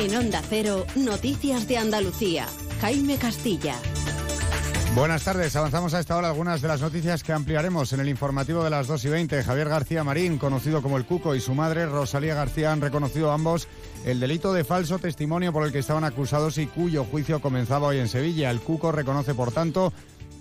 En Onda Cero, Noticias de Andalucía. Jaime Castilla. Buenas tardes, avanzamos a esta hora algunas de las noticias que ampliaremos en el informativo de las 2 y 20. Javier García Marín, conocido como el Cuco, y su madre, Rosalía García, han reconocido ambos el delito de falso testimonio por el que estaban acusados y cuyo juicio comenzaba hoy en Sevilla. El Cuco reconoce, por tanto,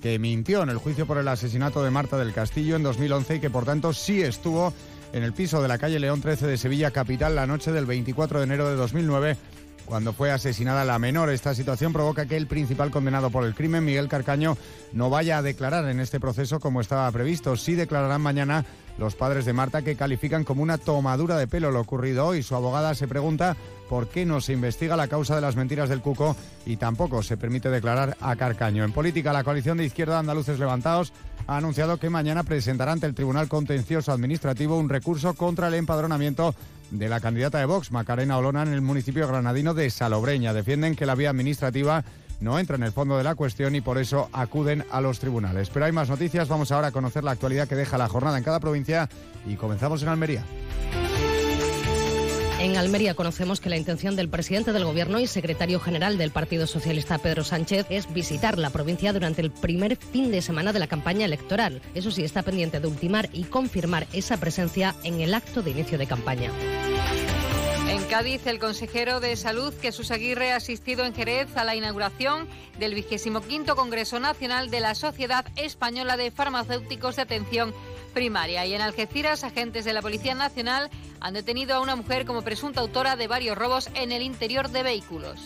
que mintió en el juicio por el asesinato de Marta del Castillo en 2011 y que, por tanto, sí estuvo en el piso de la calle León 13 de Sevilla Capital la noche del 24 de enero de 2009 cuando fue asesinada la menor. Esta situación provoca que el principal condenado por el crimen, Miguel Carcaño, no vaya a declarar en este proceso como estaba previsto. Sí declararán mañana los padres de Marta que califican como una tomadura de pelo lo ocurrido hoy. Su abogada se pregunta por qué no se investiga la causa de las mentiras del Cuco y tampoco se permite declarar a Carcaño. En política, la coalición de izquierda Andaluces Levantados ha anunciado que mañana presentará ante el Tribunal Contencioso Administrativo un recurso contra el empadronamiento de la candidata de Vox, Macarena Olona, en el municipio granadino de Salobreña. Defienden que la vía administrativa no entra en el fondo de la cuestión y por eso acuden a los tribunales. Pero hay más noticias, vamos ahora a conocer la actualidad que deja la jornada en cada provincia y comenzamos en Almería. En Almería conocemos que la intención del presidente del Gobierno y secretario general del Partido Socialista, Pedro Sánchez, es visitar la provincia durante el primer fin de semana de la campaña electoral. Eso sí, está pendiente de ultimar y confirmar esa presencia en el acto de inicio de campaña. Cádiz, el consejero de Salud, Jesús Aguirre, ha asistido en Jerez a la inauguración del 25 Congreso Nacional de la Sociedad Española de Farmacéuticos de Atención Primaria. Y en Algeciras, agentes de la Policía Nacional han detenido a una mujer como presunta autora de varios robos en el interior de vehículos.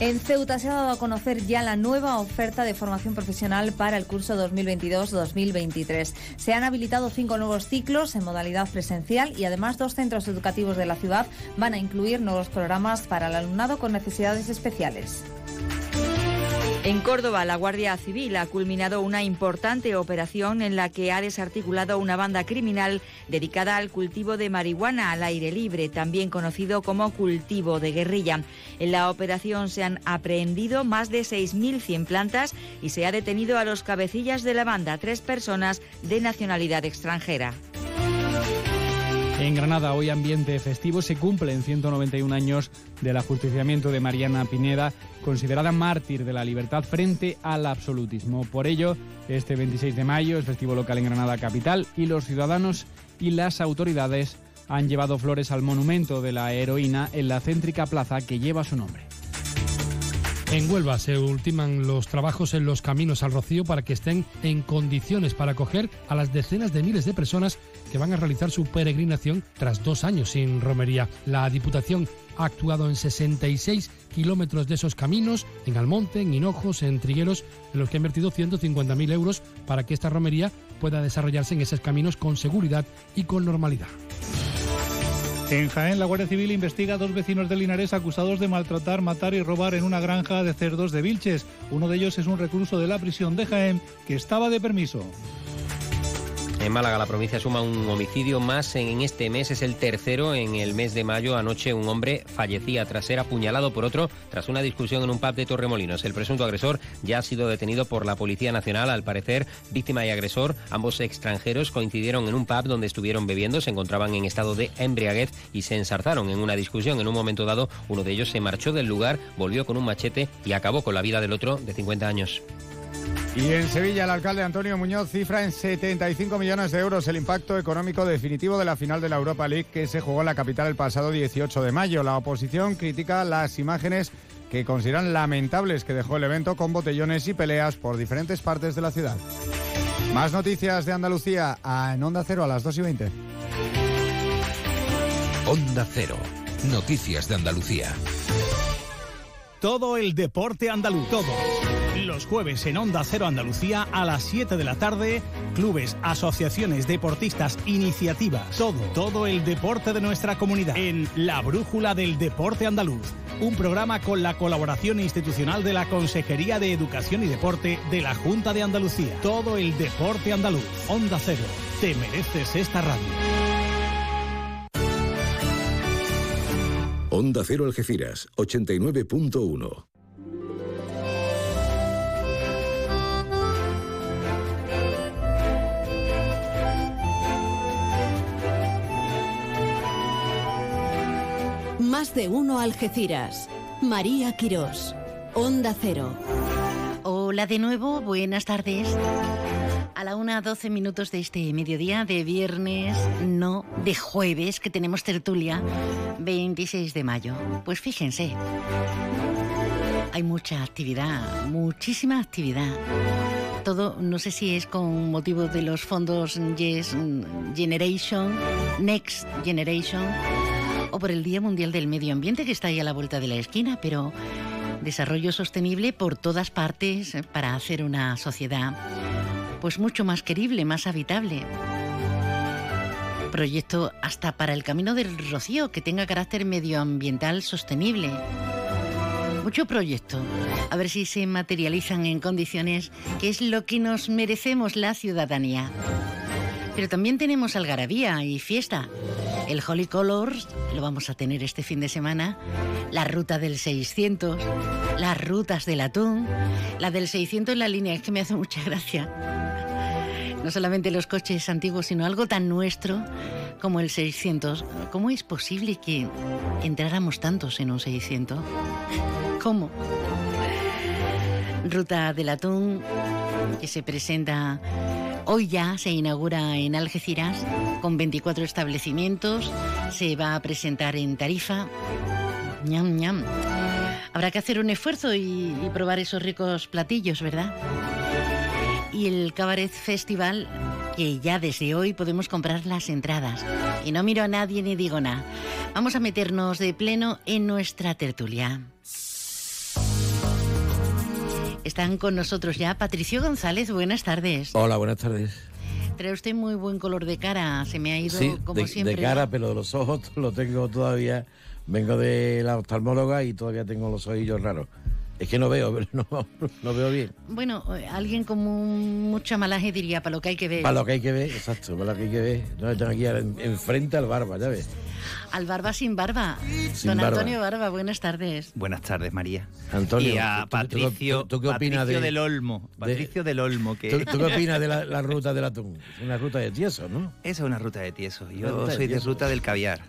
En Ceuta se ha dado a conocer ya la nueva oferta de formación profesional para el curso 2022-2023. Se han habilitado cinco nuevos ciclos en modalidad presencial y además dos centros educativos de la ciudad van a incluir nuevos programas para el alumnado con necesidades especiales. En Córdoba, la Guardia Civil ha culminado una importante operación en la que ha desarticulado una banda criminal dedicada al cultivo de marihuana al aire libre, también conocido como cultivo de guerrilla. En la operación se han aprehendido más de 6.100 plantas y se ha detenido a los cabecillas de la banda, tres personas de nacionalidad extranjera. En Granada, hoy ambiente festivo, se cumplen 191 años del ajusticiamiento de Mariana Pineda, considerada mártir de la libertad frente al absolutismo. Por ello, este 26 de mayo es festivo local en Granada capital y los ciudadanos y las autoridades han llevado flores al monumento de la heroína en la céntrica plaza que lleva su nombre. En Huelva se ultiman los trabajos en los caminos al Rocío para que estén en condiciones para acoger a las decenas de miles de personas que van a realizar su peregrinación tras dos años sin romería. La Diputación ha actuado en 66 kilómetros de esos caminos, en Almonte, en Hinojos, en Trigueros, en los que ha invertido 150.000 euros para que esta romería pueda desarrollarse en esos caminos con seguridad y con normalidad. En Jaén, la Guardia Civil investiga a dos vecinos de Linares acusados de maltratar, matar y robar en una granja de cerdos de Vilches. Uno de ellos es un recluso de la prisión de Jaén que estaba de permiso. En Málaga, la provincia suma un homicidio más en este mes. Es el tercero en el mes de mayo. Anoche un hombre fallecía tras ser apuñalado por otro tras una discusión en un pub de Torremolinos. El presunto agresor ya ha sido detenido por la Policía Nacional. Al parecer, víctima y agresor, ambos extranjeros, coincidieron en un pub donde estuvieron bebiendo. Se encontraban en estado de embriaguez y se ensarzaron en una discusión. En un momento dado, uno de ellos se marchó del lugar, volvió con un machete y acabó con la vida del otro de 50 años. Y en Sevilla, el alcalde Antonio Muñoz cifra en 75 millones de euros el impacto económico definitivo de la final de la Europa League que se jugó en la capital el pasado 18 de mayo. La oposición critica las imágenes que consideran lamentables que dejó el evento con botellones y peleas por diferentes partes de la ciudad. Más noticias de Andalucía en Onda Cero a las 2 y 20. Onda Cero. Noticias de Andalucía. Todo el deporte andaluz. Todo. Los jueves en Onda Cero Andalucía a las 7 de la tarde, clubes, asociaciones, deportistas, iniciativas, todo, todo el deporte de nuestra comunidad en La Brújula del Deporte Andaluz. Un programa con la colaboración institucional de la Consejería de Educación y Deporte de la Junta de Andalucía. Todo el deporte andaluz. Onda Cero. Te mereces esta radio. Onda Cero Algeciras, 89.1. Más de uno Algeciras. María Quirós. Onda Cero. Hola de nuevo, buenas tardes. A la una, 12 minutos de este mediodía de viernes, no, de jueves, que tenemos tertulia, 26 de mayo. Pues fíjense, hay mucha actividad, muchísima actividad. Todo, no sé si es con motivo de los fondos Yes Generation, Next Generation, o por el Día Mundial del Medio Ambiente que está ahí a la vuelta de la esquina, pero desarrollo sostenible por todas partes para hacer una sociedad pues mucho más querible, más habitable. Proyecto hasta para el Camino del Rocío que tenga carácter medioambiental sostenible. Mucho proyecto. A ver si se materializan en condiciones que es lo que nos merecemos la ciudadanía. Pero también tenemos algarabía y fiesta. El Holy Colors lo vamos a tener este fin de semana. La ruta del 600, las rutas del atún. La del 600 en la línea es que me hace mucha gracia. No solamente los coches antiguos, sino algo tan nuestro como el 600. ¿Cómo es posible que entráramos tantos en un 600? ¿Cómo? Ruta del atún que se presenta Hoy ya se inaugura en Algeciras con 24 establecimientos. Se va a presentar en Tarifa. ñam, ñam. Habrá que hacer un esfuerzo y, y probar esos ricos platillos, ¿verdad? Y el Cabaret Festival, que ya desde hoy podemos comprar las entradas. Y no miro a nadie ni digo nada. Vamos a meternos de pleno en nuestra tertulia. Están con nosotros ya Patricio González, buenas tardes. Hola, buenas tardes. Trae usted muy buen color de cara, se me ha ido Sí, como de, siempre. de cara, pero los ojos los tengo todavía. Vengo de la oftalmóloga y todavía tengo los ojillos raros. Es que no veo, pero no, no veo bien. Bueno, alguien con mu- mucha malaje diría para lo que hay que ver. Para lo que hay que ver, exacto, para lo que hay que ver. Yo tengo aquí enfrente al barba, ya ves. Al barba sin barba. Sin Don barba. Antonio Barba, buenas tardes. Buenas tardes, María. Antonio, y a ¿tú- tú- Patricio, tú- tú qué opinas Patricio de- del Olmo. de- Patricio del Olmo, que ¿Tú, tú qué opinas de la, la ruta del atún? Es una ruta de tieso, ¿no? Esa es una ruta de tieso. Yo de soy de ruta del caviar.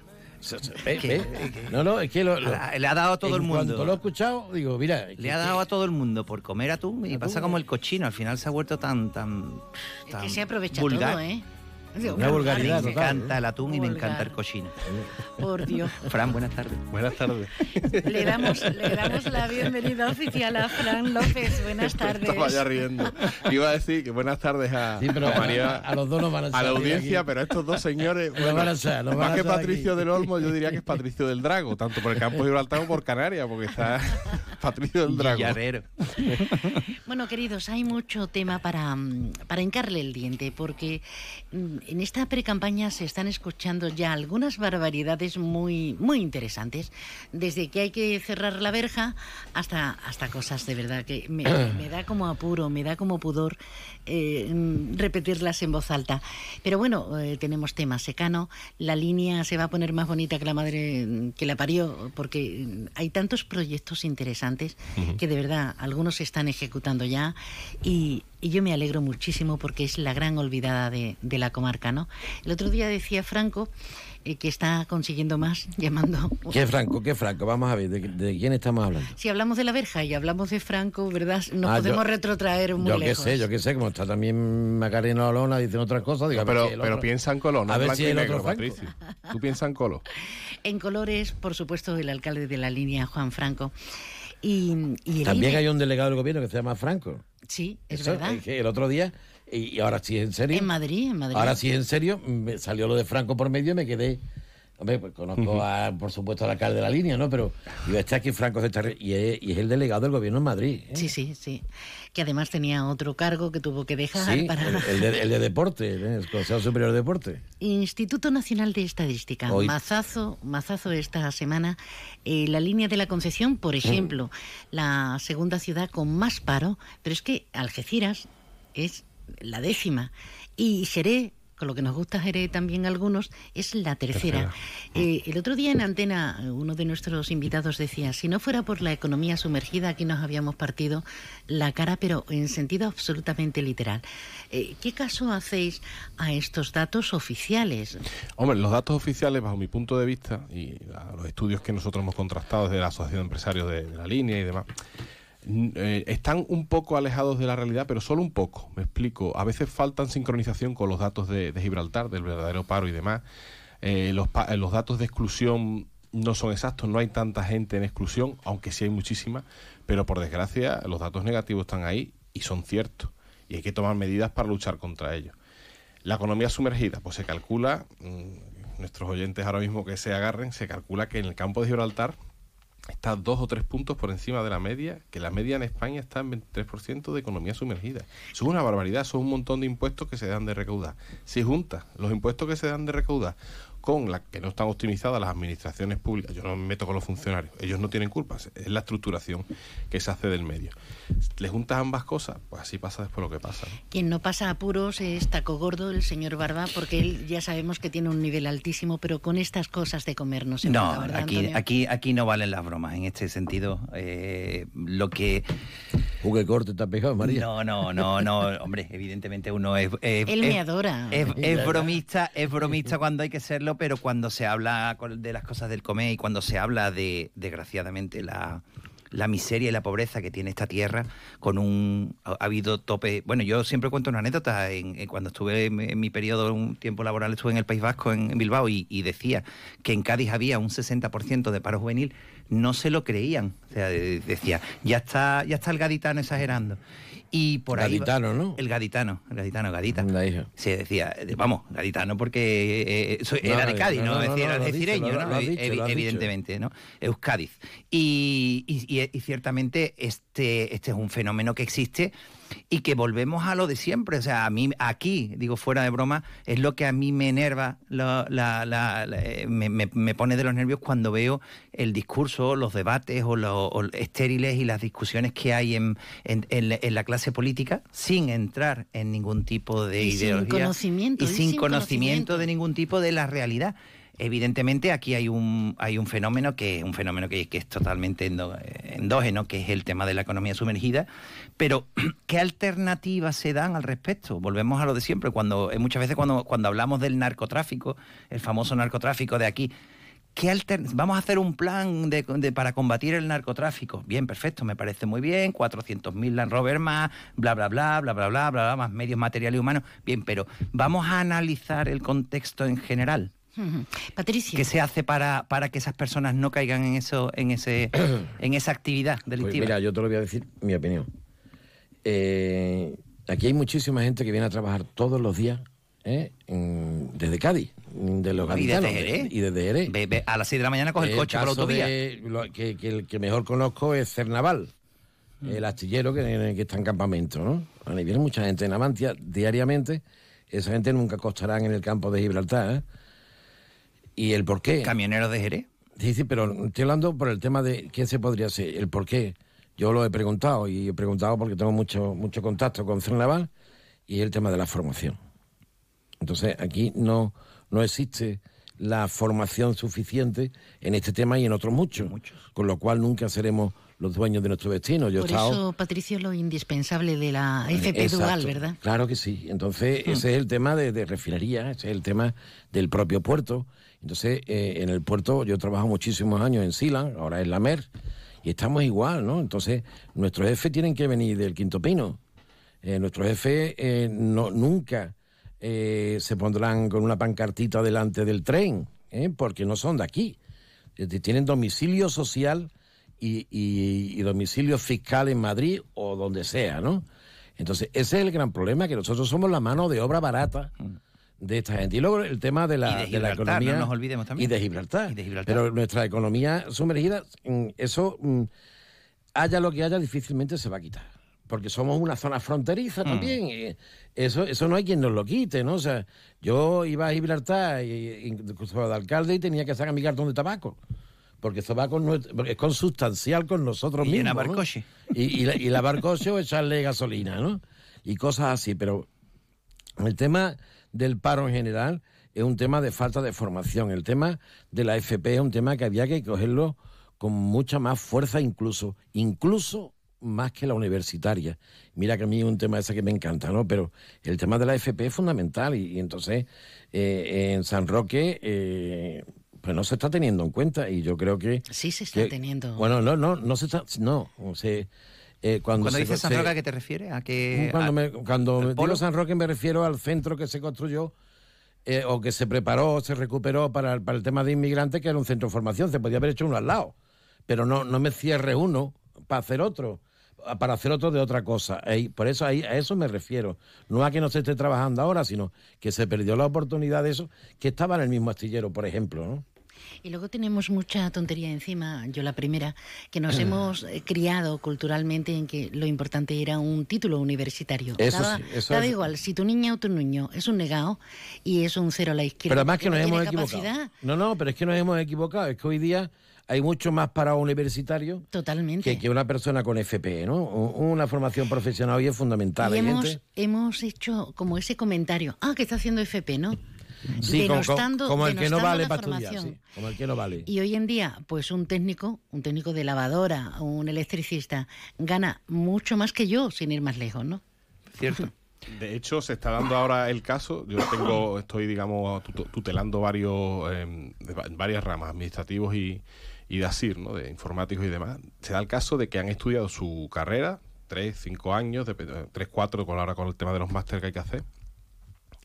Ve, ¿Qué? ve. No, no, es que lo, lo- Le ha dado a todo en el mundo. cuanto lo he escuchado, digo, mira. Le ha dado a todo el mundo por comer atún y pasa como el cochino. Al final se ha vuelto tan, tan, Es que se aprovecha vulgar. todo, ¿eh? Una vulgaridad Me total. encanta el atún y me encanta el cochino. Por Dios. Fran, buenas tardes. Buenas tardes. Le damos, le damos la bienvenida oficial a Fran López. Buenas tardes. Estaba ya riendo. Iba a decir que buenas tardes a, Sí, pero a María, a los dos nos van a a la audiencia, aquí. pero estos dos señores, Nos van a más a que Patricio aquí. del Olmo, yo diría que es Patricio del Drago, tanto por el campo de Gibraltar como por Canarias, porque está Patricio del Drago. Villarrero. Bueno, queridos, hay mucho tema para, mm, para hincarle el diente, porque mm, en esta precampaña se están escuchando ya algunas barbaridades muy, muy interesantes, desde que hay que cerrar la verja hasta, hasta cosas de verdad que me, me da como apuro, me da como pudor eh, repetirlas en voz alta. Pero bueno, eh, tenemos tema secano, la línea se va a poner más bonita que la madre que la parió, porque hay tantos proyectos interesantes que de verdad algunos se están ejecutando ya y, y yo me alegro muchísimo porque es la gran olvidada de, de la comarca, ¿no? El otro día decía Franco eh, que está consiguiendo más llamando... ¿Qué Franco? ¿Qué Franco? Vamos a ver, ¿de, de quién estamos hablando? Si hablamos de la verja y hablamos de Franco, ¿verdad? Nos Ah, podemos yo- retrotraer muy Yo qué lejos. sé, yo qué sé, como está también Macarena Olona, dicen otras cosas, digo, pero pero otro- piensa en color, no a en ver si el negro, otro. Patricio. Tú piensas en color. En colores, por supuesto, el alcalde de la línea, Juan Franco. Y, y el También INE hay un delegado del gobierno que se llama Franco. Sí, es Eso, verdad. es que el otro día, y, y ahora sí en serio. En Madrid, en Madrid. Ahora sí en serio, me salió lo de Franco por medio y me quedé. Hombre, pues conozco a, por supuesto al alcalde de la línea, ¿no? Pero digo, este aquí Franco está y es, y es el delegado del gobierno en Madrid. ¿eh? Sí, sí, sí. Que además tenía otro cargo que tuvo que dejar Sí, para... el, el de, el de deporte, ¿eh? el Consejo Superior de Deporte. Instituto Nacional de Estadística. Hoy- Mazazo, mazazo esta semana. Eh, la línea de la Concepción, por ejemplo, la segunda ciudad con más paro, pero es que Algeciras es la décima. Y Jerez, con lo que nos gusta Jerez también algunos, es la tercera. Eh, el otro día en Antena, uno de nuestros invitados decía, si no fuera por la economía sumergida, aquí nos habíamos partido la cara, pero en sentido absolutamente literal. Eh, ¿Qué caso hacéis a estos datos oficiales? Hombre, los datos oficiales, bajo mi punto de vista, y a los estudios que nosotros hemos contrastado desde la Asociación de Empresarios de, de la línea y demás, eh, están un poco alejados de la realidad, pero solo un poco. Me explico. A veces faltan sincronización con los datos de, Gibraltar, del verdadero paro y demás. Eh, los, los datos de exclusión no son exactos, no hay tanta gente en exclusión, aunque sí hay muchísima, pero por desgracia los datos negativos están ahí y son ciertos. Y hay que tomar medidas para luchar contra ellos. La economía sumergida, pues se calcula, mm, nuestros oyentes ahora mismo que se agarren, se calcula que en el campo de Gibraltar está dos o tres puntos por encima de la media, que la media en España está en 23% de economía sumergida. Eso es una barbaridad, eso es un montón de impuestos que se dan de recaudar. Si juntas los impuestos que se dan de recaudar con las que no están optimizadas las administraciones públicas, yo no me meto con los funcionarios, ellos no tienen culpas, es la estructuración que se hace del medio. Le juntas ambas cosas, pues así pasa después lo que pasa. ¿no? Quien no pasa apuros es Taco Gordo, el señor Barba, porque él ya sabemos que tiene un nivel altísimo, pero con estas cosas de comer no se No, paga, ¿verdad, aquí, Antonio? aquí, aquí no valen las bromas en este sentido. Eh, lo que. Jugue corte te ha pegado, María. No, no, no, no. Hombre, evidentemente uno es. es- Él me adora. Es, bromista, es bromista cuando hay que serlo, pero cuando se habla de las cosas del comer y cuando se habla de, desgraciadamente, la, la miseria y la pobreza que tiene esta tierra, con un ha, ha habido tope. Bueno, yo siempre cuento una anécdota. En, en cuando estuve en, mi periodo, un tiempo laboral, estuve en el País Vasco, en, Bilbao, y, decía que en Cádiz había un 60% de paro juvenil. No se lo creían. O sea, de- decía, ya está, ya está el gaditano exagerando. Y por ahí. va- Gaditano, ¿no? El gaditano, el gaditano, gadita. Se decía, vamos, gaditano porque eh, soy- No, era de Cádiz, no, era algecireño, dicho, ¿no? dicho, evidentemente, ¿no? Euskadiz. Y, y- y- y ciertamente este, este es un fenómeno que existe y que volvemos a lo de siempre. O sea, a mí aquí, digo fuera de broma, es lo que a mí me enerva, la- la- eh, me, me- me pone de los nervios cuando veo el discurso, los debates o los o estériles y las discusiones que hay en, en- en la- en la clase política sin entrar en ningún tipo de Y sin ideología. conocimiento, Y y sin sin conocimiento de ningún tipo de la realidad. Evidentemente aquí hay un, hay un fenómeno que un fenómeno que, es totalmente endógeno, que es el tema de la economía sumergida, pero ¿qué alternativas se dan al respecto? Volvemos a lo de siempre, cuando eh, muchas veces cuando, cuando hablamos del narcotráfico, el famoso narcotráfico de aquí, ¿Qué vamos a hacer un plan de, para combatir el narcotráfico. Bien, perfecto, me parece muy bien, 400.000 Land Rover más, bla, bla, bla, bla, bla, bla, bla, más medios materiales y humanos. Bien, pero vamos a analizar el contexto en general. ¿Qué se hace para, para que esas personas no caigan en eso, en ese, en esa actividad Pues delictiva? mira, yo te lo voy a decir mi opinión. Eh, aquí hay muchísima gente que viene a trabajar todos los días ¿eh? desde Cádiz, de los Y desde gaditanos, Jerez. Y desde Jerez. A las 6 de la mañana coge el coche por la autovía. de lo que, que el que mejor conozco es Cernaval, Mm. el astillero que, que está en campamento, ¿no? Bueno, y viene mucha gente en Amantia diariamente. Esa gente nunca costarán en el campo de Gibraltar, ¿eh? ¿Y el por qué? ¿Camioneros de Jerez? Sí, sí, pero estoy hablando por el tema de qué se podría hacer, el por qué. Yo lo he preguntado y he preguntado porque tengo mucho, mucho contacto con Cernaval y el tema de la formación. Entonces, aquí no, no existe la formación suficiente en este tema y en otros muchos, con lo cual nunca seremos los dueños de nuestro destino. Yo Por estado- eso, Patricio, lo indispensable de la FP Exacto, Dual, ¿verdad? Claro que sí. Entonces, Hmm. ese es el tema de, de refinería, ese es el tema del propio puerto. Entonces, eh, en el puerto yo trabajo muchísimos años en Silan, ahora en la MER, y estamos igual, ¿no? Entonces, nuestros jefes tienen que venir del Quinto Pino. Eh, nuestros jefes eh, no, nunca eh, se pondrán con una pancartita delante del tren, ¿eh? porque no son de aquí. Tienen domicilio social y, domicilio fiscal en Madrid o donde sea, ¿no? Entonces, ese es el gran problema, que nosotros somos la mano de obra barata de esta gente. Y luego el tema de la, Y de de la economía. no nos olvidemos también. Y de Gibraltar. Y de Gibraltar. Pero nuestra economía sumergida, mm, eso, mm, haya lo que haya, difícilmente se va a quitar. Porque somos una zona fronteriza Mm. también. y eso, eso no hay quien nos lo quite, ¿no? O sea, yo iba a Gibraltar, y, incluso de alcalde, y tenía que sacar mi cartón de tabaco. Porque eso va con nuestro- es consustancial con nosotros Y mismos. ¿no? barcoche. Y, y, la- y lavar coche o echarle gasolina, ¿no? Y cosas así. Pero el tema del paro en general es un tema de falta de formación. El tema de la FP es un tema que había que cogerlo con mucha más fuerza, incluso, incluso más que la universitaria. Mira que a mí es un tema ese que me encanta, ¿no? Pero el tema de la FP es fundamental y, y entonces eh, en San Roque eh, pues no se está teniendo en cuenta y yo creo que... Sí se está que- teniendo. Bueno, no, no, no se está... No, se, eh, cuando dices San Roque, ¿a qué te refieres? ¿A que cuando a- me, cuando me digo San Roque me refiero al centro que se construyó eh, o que se preparó, se recuperó para, el- para el tema de inmigrantes, que era un centro de formación. Se podía haber hecho uno al lado, pero no, no me cierre uno para hacer otro, para hacer otro de otra cosa. Por eso ahí, a eso me refiero. No a que no se esté trabajando ahora, sino que se perdió la oportunidad de eso, que estaba en el mismo astillero, por ejemplo. ¿no? Y luego tenemos mucha tontería encima, yo la primera, que nos hemos eh, criado culturalmente en que lo importante era un título universitario. Eso daba, sí, eso daba es- igual, si tu niña o tu niño es un negado y es un cero a la izquierda. Pero además que nos no hemos equivocado. capacidad. No, no, pero es que nos hemos equivocado. Es que hoy día hay mucho más para universitario Totalmente. que, que una persona con FP, ¿no? U- Una formación profesional hoy es fundamental. Y hemos, gente- hemos hecho como ese comentario, ah, que está haciendo FP, ¿no? Sí, como, como- Denostando- como el que no vale la para estudiar, sí, como el que no vale. Y hoy en día, pues un técnico, un técnico de lavadora, un electricista, gana mucho más que yo, sin ir más lejos, ¿no? Cierto. De hecho, se está dando ahora el caso. Yo tengo, estoy, digamos, tutelando varios, eh, va- varias ramas, administrativos y, y de ASIR, ¿no? de informáticos y demás. Se da el caso de que han estudiado su carrera, tres, cinco años, tres, cuatro, con ahora con el tema de los másteres que hay que hacer.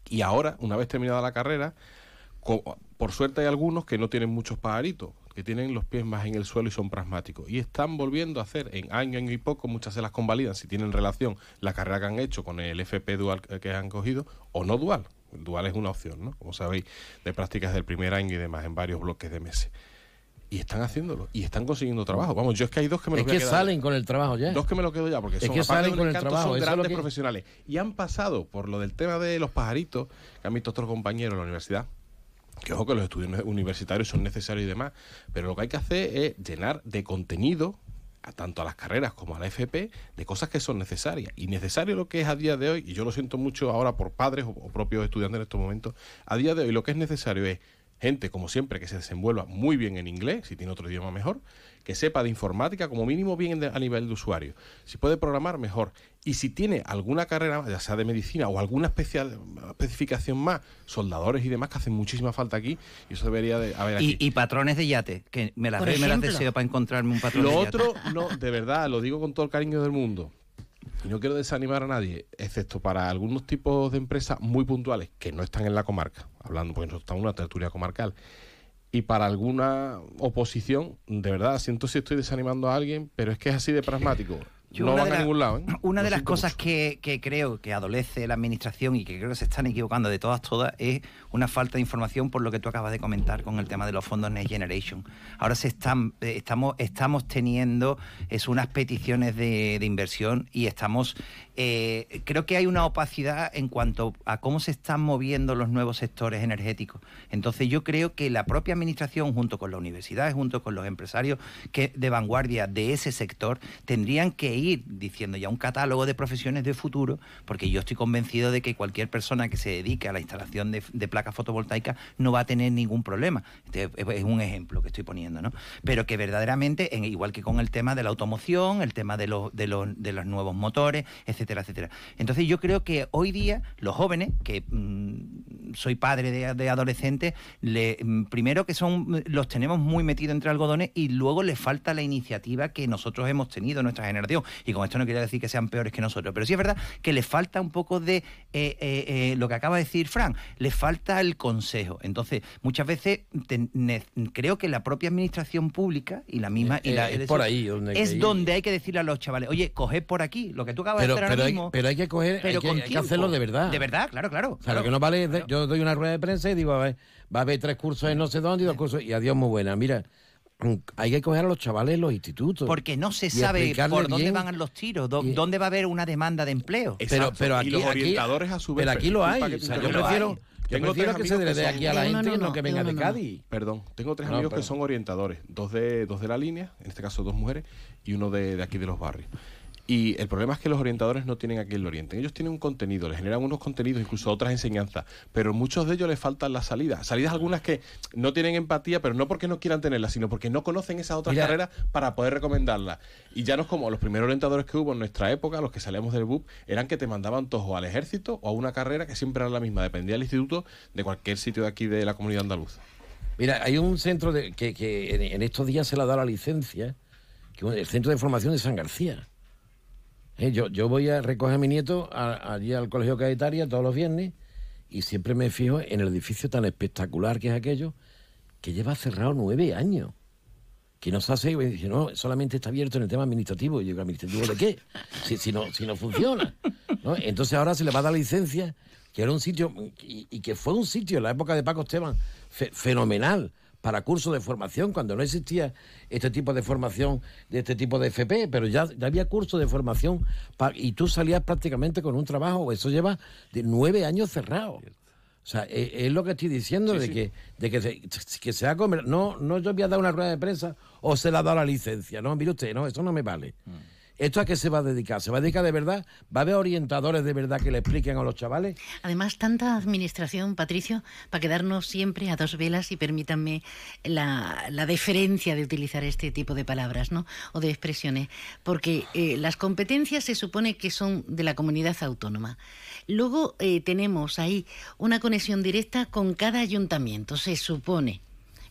Y ahora, una vez terminada la carrera, por suerte hay algunos que no tienen muchos pajaritos, que tienen los pies más en el suelo y son pragmáticos. Y están volviendo a hacer en año, año y poco, muchas se las convalidan si tienen relación la carrera que han hecho con el FP dual que que han cogido o no dual. El dual es una opción, ¿no? Como sabéis, de prácticas del primer año y demás en varios bloques de meses. Y están haciéndolo y están consiguiendo trabajo. Vamos, yo es que hay dos que me Es lo voy a que salen con el trabajo ya. Dos que me lo quedo ya, porque Es son, que salen con el trabajo, son es grandes que- profesionales. Y han pasado por lo del tema de los pajaritos, que han visto otros compañeros en la universidad, que ojo que los estudios universitarios son necesarios y demás, pero lo que hay que hacer es llenar de contenido a tanto a las carreras como a la FP de cosas que son necesarias. Y necesario lo que es a día de hoy, y yo lo siento mucho ahora por padres o, o propios estudiantes en estos momentos, a día de hoy lo que es necesario es gente, como siempre, que se desenvuelva muy bien en inglés, si tiene otro idioma mejor, que sepa de informática como mínimo bien de- a nivel de usuario. Si puede programar, mejor. Y si tiene alguna carrera, ya sea de medicina o alguna especial, especificación más, soldadores y demás, que hacen muchísima falta aquí, y eso debería de haber aquí. Y, y patrones de yate, que me las me las deseo para encontrarme un patrón Lo de yate. otro, no, de verdad, lo digo con todo el cariño del mundo. Y no quiero desanimar a nadie, excepto para algunos tipos de empresas muy puntuales que no están en la comarca, hablando, porque nosotros estamos en una tertulia comarcal. Y para alguna oposición, de verdad, siento si estoy desanimando a alguien, pero es que es así de pragmático. Yo no una van de a ningún lado. ¿eh? Una Lo de las cosas que, que creo que adolece la administración y que creo que se están equivocando de todas, todas, es una falta de información por lo que tú acabas de comentar con el tema de los fondos Next Generation. Ahora se están, eh, estamos, estamos teniendo es unas peticiones de, de inversión y estamos, eh, creo que hay una opacidad en cuanto a cómo se están moviendo los nuevos sectores energéticos. Entonces yo creo que la propia administración, junto con las universidades, junto con los empresarios que de vanguardia de ese sector, tendrían que ir diciendo ya un catálogo de profesiones de futuro, porque yo estoy convencido de que cualquier persona que se dedique a la instalación de, placas fotovoltaicas no va a tener ningún problema. Este es un ejemplo que estoy poniendo, ¿no? Pero que verdaderamente, en- igual que con el tema de la automoción, el tema de los, de los, de los nuevos motores, etcétera, etcétera. Entonces yo creo que hoy día los jóvenes, que mm, soy padre de, de adolescentes, le, mm, primero que son los tenemos muy metidos entre algodones y luego les falta la iniciativa que nosotros hemos tenido en nuestra generación. Y con esto no quiero decir que sean peores que nosotros, pero sí es verdad que les falta un poco de eh, eh, eh, lo que acaba de decir Fran, les falta el consejo. Entonces, muchas veces te- ne- creo que la propia administración pública y la misma... y la- es por ahí donde hay es que ir. donde hay que decirle a los chavales, oye, coged por aquí, lo que tú acabas Pero, de hacer pero, hay, mismo. pero hay que coger, pero hay, que, con hay que tiempo. hacerlo de verdad. De verdad, claro, claro. O sea, lo que no vale, yo doy una rueda de prensa y digo, a ver, va a haber tres cursos en no sé dónde y dos cursos, y adiós, muy buena. Mira, hay que coger a los chavales en los institutos. Porque no se sabe por dónde bien. van los tiros, dó- dónde va a haber una demanda de empleo. Pero, pero aquí, aquí- pero aquí lo hay. O sea, yo prefiero, yo Tengo prefiero tres que se le dé son- aquí a la gente no que venga de Cádiz. Perdón, tengo tres No, amigos pero- que son orientadores, dos de, dos de la línea, en este caso dos mujeres, y uno de, de aquí de los barrios. Y el problema es que los orientadores no tienen a quien lo orienten. Ellos tienen un contenido, les generan unos contenidos, incluso otras enseñanzas, pero muchos de ellos les faltan las salidas. Salidas algunas que no tienen empatía, pero no porque no quieran tenerlas, sino porque no conocen esas otras Mira. carreras para poder recomendarlas. Y ya no es como los primeros orientadores que hubo en nuestra época, los que salíamos del BUP, eran que te mandaban todos o al ejército o a una carrera que siempre era la misma, dependía del instituto de cualquier sitio de aquí de la comunidad andaluza. Mira, hay un centro de, que, que en, en estos días se le dado la licencia, que el Centro de Formación de San García. Eh, yo, yo voy a recoger a mi nieto allí al Colegio Caetaria todos los viernes y siempre me fijo en el edificio tan espectacular que es aquello, que lleva cerrado nueve años. Que nos hace, y dice, no, solamente está abierto en el tema administrativo. Y yo digo, ¿administrativo de qué? Si, no, si no funciona. ¿no? Entonces ahora se le va a dar licencia, que era un sitio, y, que fue un sitio en la época de Paco Esteban fe- fenomenal para cursos de formación, cuando no existía este tipo de formación, de este tipo de FP, pero ya, ya había cursos de formación pa- y tú salías prácticamente con un trabajo, eso lleva de nueve años cerrado. O sea, e- es, lo que estoy diciendo, Sí, de, sí. Que, de que se, que se ha comer- no, no yo voy a dar una rueda de prensa o se le ha dado la licencia, no, mire usted, no, eso no me vale. ¿Esto a qué se va a dedicar? ¿Se va a dedicar de verdad? ¿Va a haber orientadores de verdad que le expliquen a los chavales? Además, tanta administración, Patricio, para quedarnos siempre a dos velas y permítanme la, la deferencia de utilizar este tipo de palabras, ¿no? O de expresiones. Porque eh, las competencias se supone que son de la comunidad autónoma. Luego eh, tenemos ahí una conexión directa con cada ayuntamiento, se supone.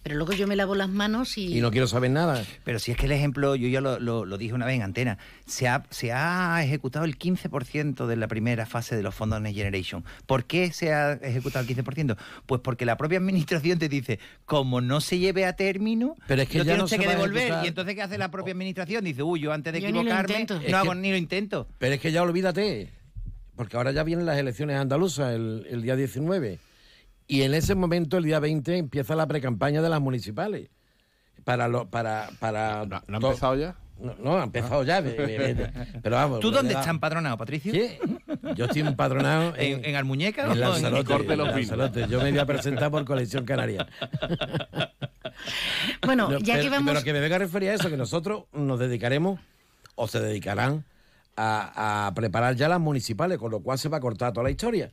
Pero luego yo me lavo las manos y... Y no quiero saber nada. Pero si es que el ejemplo, yo ya lo, lo- lo dije una vez en antena, se ha, se ha ejecutado el 15% de la primera fase de los fondos Next Generation. ¿Por qué se ha ejecutado el 15%? Pues porque la propia administración te dice, como no se lleve a término, Pero es que lo ya tiene no usted se que devolver. ejecutar. Y entonces, ¿qué hace la propia administración? Dice, uy, yo antes de Yo equivocarme, no Es hago que- ni lo intento. Pero es que ya olvídate, porque ahora ya vienen las elecciones andaluzas el, el día 19. Y en ese momento, el día 20, empieza la precampaña de las municipales. Para lo, para, para ¿No ha empezado ya? No, no, ha empezado ya. me- me- me- pero vamos. ¿Tú dónde estás empadronado, Patricio? Sí, yo estoy empadronado en, ¿En, en Almuñeca en o en Lanzarote, Corte los. Yo me voy a presentar por Colección Canaria. Bueno, No, ya pero, que vamos... pero que me venga a referir a eso, que nosotros nos dedicaremos, o se dedicarán, a, a preparar ya las municipales, con lo cual se va a cortar toda la historia.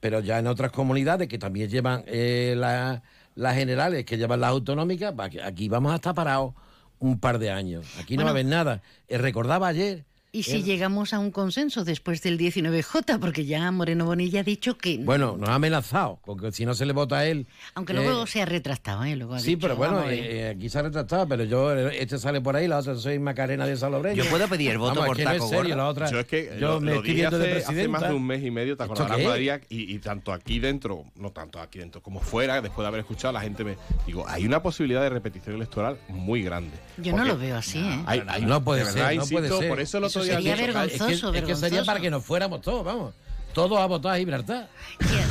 Pero ya en otras comunidades que también llevan eh, la, las generales que llevan las autonómicas, aquí vamos a estar parados un par de años. Aquí no va a haber nada. Eh, recordaba ayer ¿Y si El- llegamos a un consenso después del 19J? Porque ya Moreno Bonilla ha dicho que... Bueno, nos ha amenazado, porque si no se le vota a él. Aunque eh, luego se ha retractado, ¿eh? Luego ha Sí, dicho, pero bueno, eh, eh, aquí se ha retractado, pero yo, eh, este sale por ahí, la otra soy Macarena de Salobreña. Yo puedo pedir el voto Vamos, por es que no es taco serio, gordo. la otra. Yo es que yo lo, me lo estoy viendo de hace, hace más de un mes y medio, ¿te ¿Esto acordarás, es? María? Y, y tanto aquí dentro, no tanto aquí dentro como fuera, después de haber escuchado, la gente me... Digo, hay una posibilidad de repetición electoral muy grande. Yo no lo veo así, ¿eh? hay- hay- no puede de ser, no puede ser. Por eso otro Eso sería vergonzoso, es, que, es que sería vergonzoso. para que nos fuéramos todos, vamos. Todos a votar a Gibraltar.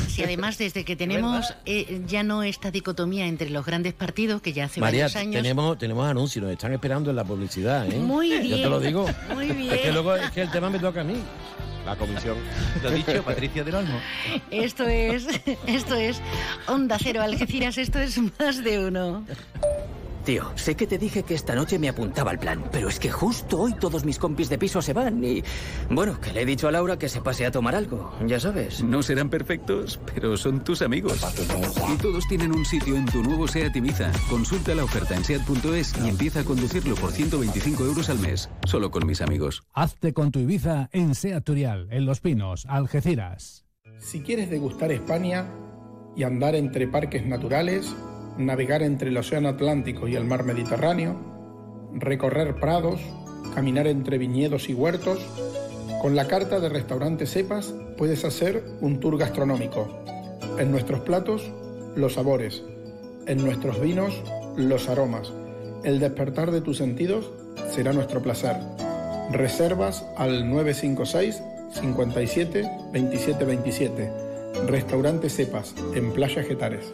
Si además desde que tenemos eh, ya no esta dicotomía entre los grandes partidos, que ya hace María, varios años... tenemos, tenemos anuncios, nos están esperando en la publicidad, ¿eh? Muy Yo bien, te lo digo. muy Es que bien. luego es que el tema me toca a mí. La comisión. Lo dicho, Patricio del Olmo. Esto es, esto es Onda Cero Algeciras, esto es más de uno. Tío, sé que te dije que esta noche me apuntaba al plan, pero es que justo hoy todos mis compis de piso se van y... Bueno, que le he dicho a Laura que se pase a tomar algo, ya sabes. No serán perfectos, pero son tus amigos. Y todos tienen un sitio en tu nuevo SEAT Ibiza. Consulta la oferta en SEAT.es y empieza a conducirlo por 125 euros al mes. Solo con mis amigos. Hazte con tu Ibiza en Seat Turial, en Los Pinos, Algeciras. Si quieres degustar España y andar entre parques naturales, navegar entre el Océano Atlántico y el Mar Mediterráneo, recorrer prados, caminar entre viñedos y huertos, con la carta de restaurantes Cepas puedes hacer un tour gastronómico. En nuestros platos, los sabores. En nuestros vinos, los aromas. El despertar de tus sentidos será nuestro placer. Reservas al 956 57 27 27. Restaurante Cepas, en Playa Getares.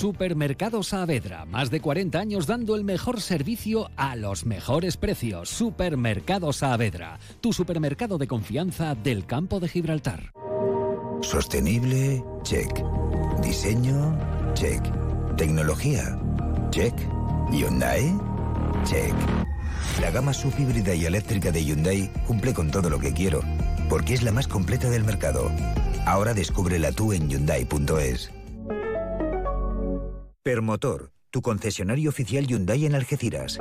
Supermercados Saavedra, más de 40 años dando el mejor servicio a los mejores precios. Supermercados Saavedra, tu supermercado de confianza del campo de Gibraltar. Sostenible, check. Diseño, check. Tecnología, check. Hyundai, check. La gama SUV híbrida y eléctrica de Hyundai cumple con todo lo que quiero, porque es la más completa del mercado. Ahora descúbrela tú en Hyundai.es. Permotor, tu concesionario oficial Hyundai en Algeciras.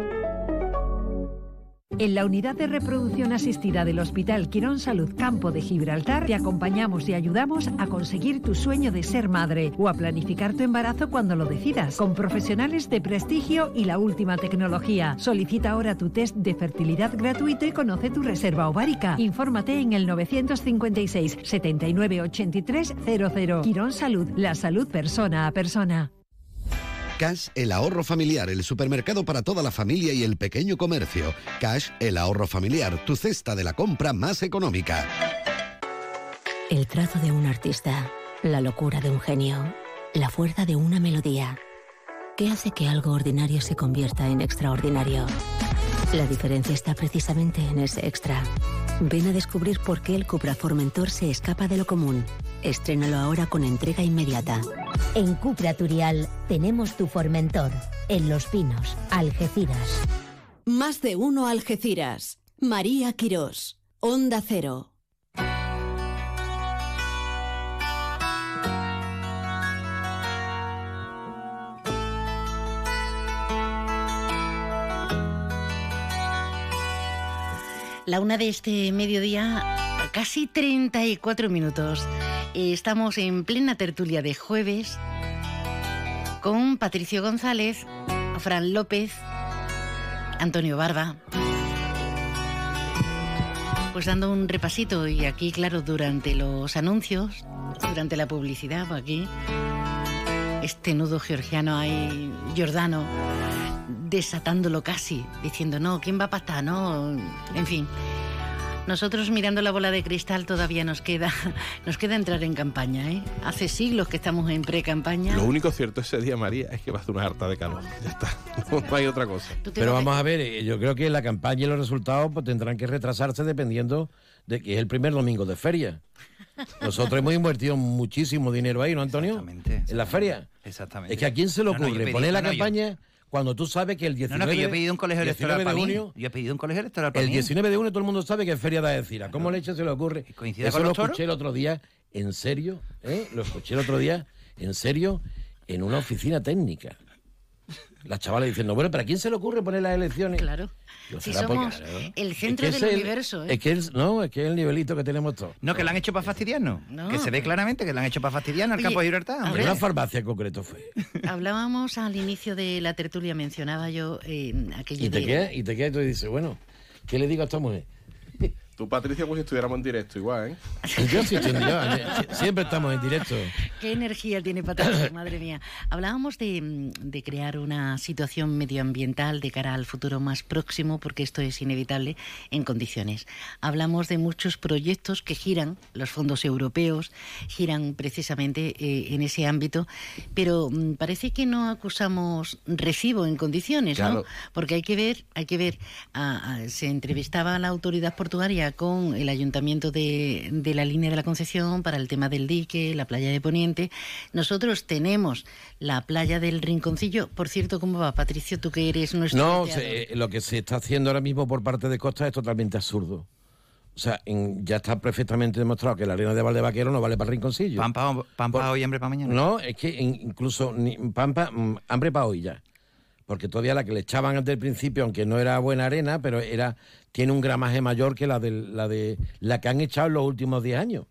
En la unidad de reproducción asistida del Hospital Quirón Salud Campo de Gibraltar te acompañamos y ayudamos a conseguir tu sueño de ser madre o a planificar tu embarazo cuando lo decidas, con profesionales de prestigio y la última tecnología. Solicita ahora tu test de fertilidad gratuito y conoce tu reserva ovárica. Infórmate en el 956 79 83 00. Quirón Salud, la salud persona a persona. Cash, el ahorro familiar, el supermercado para toda la familia y el pequeño comercio. Cash, el ahorro familiar, tu cesta de la compra más económica. El trazo de un artista, la locura de un genio, la fuerza de una melodía. ¿Qué hace que algo ordinario se convierta en extraordinario? La diferencia está precisamente en ese extra. Ven a descubrir por qué el Cupra Formentor se escapa de lo común. Estrénalo ahora con entrega inmediata. En Cupra Turial tenemos tu Formentor. En Los Pinos, Algeciras. Más de uno Algeciras. María Quirós. Onda Cero. La una de este mediodía, casi 34 minutos. Estamos en plena tertulia de jueves con Patricio González, Fran López, Antonio Barba. Pues dando un repasito y aquí, claro, durante los anuncios, durante la publicidad, pues aquí, este nudo georgiano ahí, Giordano, desatándolo casi, diciendo, no, ¿quién va a pasar? No, en fin. Nosotros mirando la bola de cristal todavía nos queda, nos queda entrar en campaña, ¿eh? Hace siglos que estamos en pre-campaña. Lo único cierto ese día, María, es que va a hacer una harta de calor. Ya está. No hay otra cosa. Pero vamos a ver, eh, yo creo que la campaña y los resultados pues, tendrán que retrasarse dependiendo de que es el primer domingo de feria. Nosotros hemos invertido muchísimo dinero ahí, ¿no, Antonio? Exactamente. En la feria. Exactamente. Es que a quién se le No, no, ocurre pedí- poner la no, no, yo- campaña cuando tú sabes que el No, 19 no, que yo he pedido un colegio 19 electoral de para mí. junio, Yo he pedido un colegio electoral para el mí. 19 de junio todo el mundo sabe que es feria de Algeciras. ¿Cómo leche se le ocurre? coincide Eso con lo toros? escuché el otro día, en serio, ¿eh? Lo escuché el otro día, en serio, en una oficina técnica. La chavala diciendo, bueno, ¿pero a quién se le ocurre poner las elecciones? Claro. Yo, Si porque- somos claro. el Es centro que del es el- universo, ¿eh? Es que es, no, es que es el nivelito que tenemos todos. No, que lo han hecho para fastidiarnos. No. Que se ve claramente que lo han hecho para fastidiarnos al campo de hombre. En una farmacia en concreto fue. Hablábamos al inicio de la tertulia, mencionaba yo eh, aquello Y te de- quedas, y te quedas y tú dices, bueno, ¿qué le digo a esta mujer? Tú, Patricia, pues si estuviéramos en directo igual, ¿eh? Yo sí estoy en siempre estamos en directo. ¿Qué energía tiene Patricia? Madre mía. Hablábamos de, mm, de crear una situación medioambiental de cara al futuro más próximo, porque esto es inevitable, en condiciones. Hablamos de muchos proyectos que giran, los fondos europeos giran precisamente eh, en ese ámbito, pero mm, parece que no acusamos recibo en condiciones, ¿no? Claro. Porque hay que ver, hay que ver, a- a- se entrevistaba a la autoridad portuaria con el ayuntamiento de, de la línea de la Concepción para el tema del dique, la playa de Poniente. Nosotros tenemos la playa del Rinconcillo. Por cierto, ¿cómo va, Patricio? Tú que eres nuestro No, se- eh, lo que se está haciendo ahora mismo por parte de Costa es totalmente absurdo. O sea, en- ya está perfectamente demostrado que la arena de Valdevaquero no vale para el rinconcillo. Pampa, pampa hoy, hambre para mañana. No, es que in- incluso ni- Pampa, mm, hambre para hoy ya. Porque todavía la que le echaban antes del principio, aunque no era buena arena, pero era tiene un gramaje mayor que la de la de la que han echado en los últimos 10 años,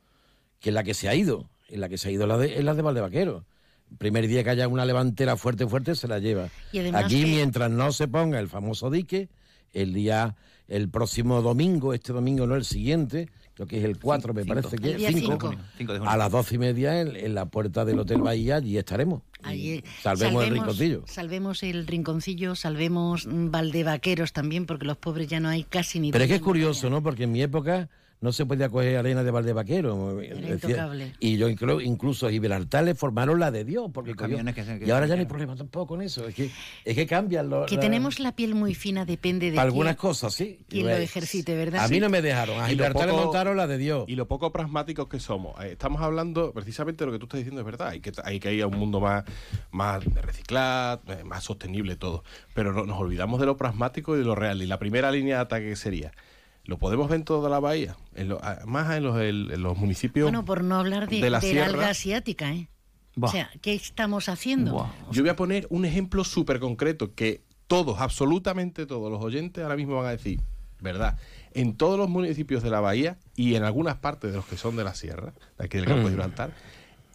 que es la que se ha ido. Y la que se ha ido la de, es la de Valdevaquero. El primer día que haya una levantera fuerte, fuerte, se la lleva. Y Aquí, que- mientras no se ponga el famoso dique, el día, el próximo domingo, este domingo no el siguiente, creo que es el 4, me cinco. parece que es cinco. 5, Cinco de junio. a las doce y media en, en la puerta del Hotel Bahía, allí estaremos. Ahí, Salvemos el rinconcillo. Salvemos el rinconcillo, salvemos mm, Valdevaqueros también, porque los pobres ya no hay casi ni Pero es que es curioso, ¿no? Porque en mi época no se podía coger arena de Valdevaquero. Decía- intocable. Y yo inclu- incluso a Gibraltar le formaron la de Dios. Porque cogió- camiones que se- que y ahora ya no hay problema tampoco con eso. Es que, es que cambian los. Que la- tenemos la piel muy fina, depende de quién- algunas cosas, sí. quien lo ejercite, ¿verdad? A mí no me dejaron. A Gibraltar le montaron la de Dios. Y lo poco pragmáticos que somos. Eh, Estamos hablando precisamente de lo que tú estás diciendo, es verdad. Hay que, hay que ir a un mundo más, más de reciclar, eh, más sostenible todo. Pero no- nos olvidamos de lo pragmático y de lo real. Y la primera línea de ataque sería, ¿lo podemos ver en toda la bahía? En lo- más en los, en- en los municipios Bueno, por no hablar de, de la del sierra. alga asiática, ¿eh? O sea, ¿qué estamos haciendo? Yo voy a poner un ejemplo súper concreto que todos, absolutamente todos los oyentes ahora mismo van a decir, ¿verdad? En todos los municipios de la bahía y en algunas partes de los que son de la sierra, de aquí del campo de Mm. Gibraltar,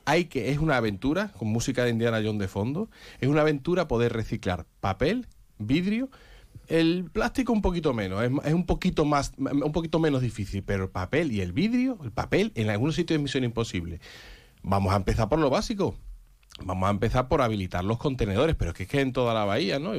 hay que, es una aventura, con música de Indiana Jones de fondo, es una aventura poder reciclar papel, vidrio, el plástico un poquito menos, es, un poquito más, un poquito menos difícil, pero el papel y el vidrio, el papel en algunos sitios es misión imposible. Vamos a empezar por lo básico. Vamos a empezar por habilitar los contenedores, pero es que es que en toda la bahía, ¿no?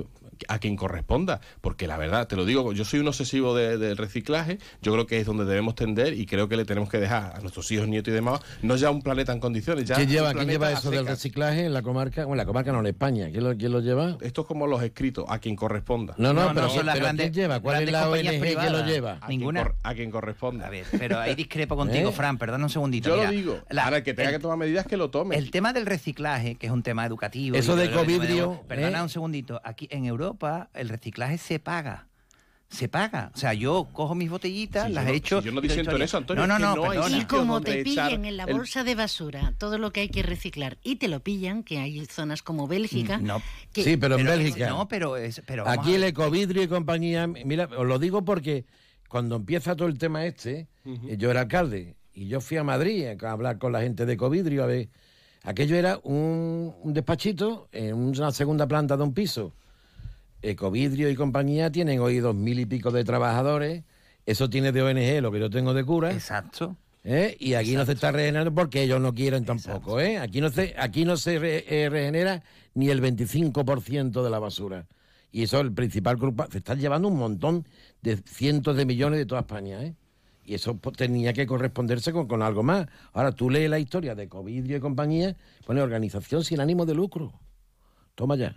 A quien corresponda, porque la verdad, te lo digo, yo soy un obsesivo de- del reciclaje, yo creo que es donde debemos tender y creo que le tenemos que dejar a nuestros hijos, nietos y demás, no ya un planeta en condiciones, ya ¿Quién lleva, ¿quién lleva eso del reciclaje en la comarca? Bueno, en la comarca no, en España. ¿Quién lo, quién lo lleva? Esto es como los escritos, a quien corresponda. No, no, pero, son las pero grandes- ¿quién lleva? ¿Cuál es la compañías ONG que lo privadas. lleva? A quien Ninguna. cor- a quien corresponda. A ver, pero ahí discrepo contigo, ¿Eh? Fran, perdona un segundito. Yo Mira, lo digo. la- Ahora, el que tenga el- que tomar medidas que lo tome. El tema del reciclaje, que es un tema educativo. Eso de covidrio, tenemos- Perdona ¿eh? un segundito. Aquí en Europa el reciclaje se paga. Se paga. O sea, yo cojo mis botellitas, Sí, yo las no- he hecho. sí, yo no de disiento en eso, Antonio, No, es no, que no, no hay perdona. Y como te pillan en la el- bolsa de basura todo lo que hay que reciclar y te lo pillan, que hay zonas como Bélgica. No. que- Sí, pero en Pero- Bélgica. No, pero es. Pero Aquí el ecovidrio y compañía, mira, os lo digo porque cuando empieza todo el tema este, eh, yo era alcalde y yo fui a Madrid a hablar con la gente de ecovidrio a ver. Aquello era un, un despachito en una segunda planta de un piso. Ecovidrio y compañía tienen hoy dos mil y pico de trabajadores. Eso tiene de ONG lo que yo tengo de cura. Exacto. ¿eh? Y aquí no se está regenerando porque ellos no quieren tampoco. ¿eh? Aquí no se, aquí no se re- eh, regenera ni el 25% de la basura. Y eso es el principal culpable. Se están llevando un montón de cientos de millones de toda España. ¿eh? Y eso pues, tenía que corresponderse con, con algo más. Ahora tú lees la historia de Covidrio y compañía, pone organización sin ánimo de lucro. Toma ya.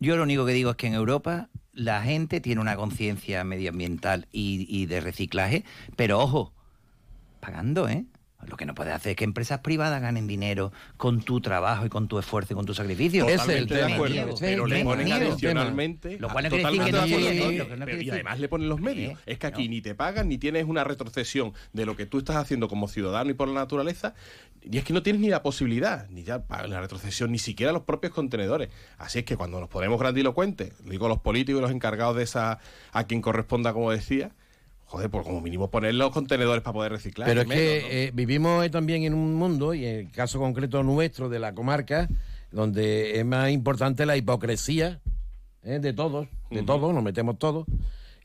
Yo lo único que digo es que en Europa la gente tiene una conciencia medioambiental y, y de reciclaje, pero ojo, pagando, ¿eh? Lo que no puede hacer es que empresas privadas ganen dinero con tu trabajo y con tu esfuerzo y con tu sacrificio. Totalmente de acuerdo, pero le ponen adicionalmente. Lo cual no quiere decir que no no pero- Y además le ponen los medios. Es que aquí ni te pagan ni tienes una retrocesión de lo que tú estás haciendo como ciudadano y por la naturaleza. Y es que no tienes ni la posibilidad, ni ya para la retrocesión, ni siquiera los propios contenedores. Así es que cuando nos ponemos grandilocuentes, digo los políticos y los encargados de esa, a quien corresponda, como decía, joder, pues como mínimo poner los contenedores para poder reciclar. Pero es menos, ¿no? que eh, vivimos eh, también en un mundo, y en el caso concreto nuestro de la comarca, donde es más importante la hipocresía eh, de todos, de todos, nos metemos todos,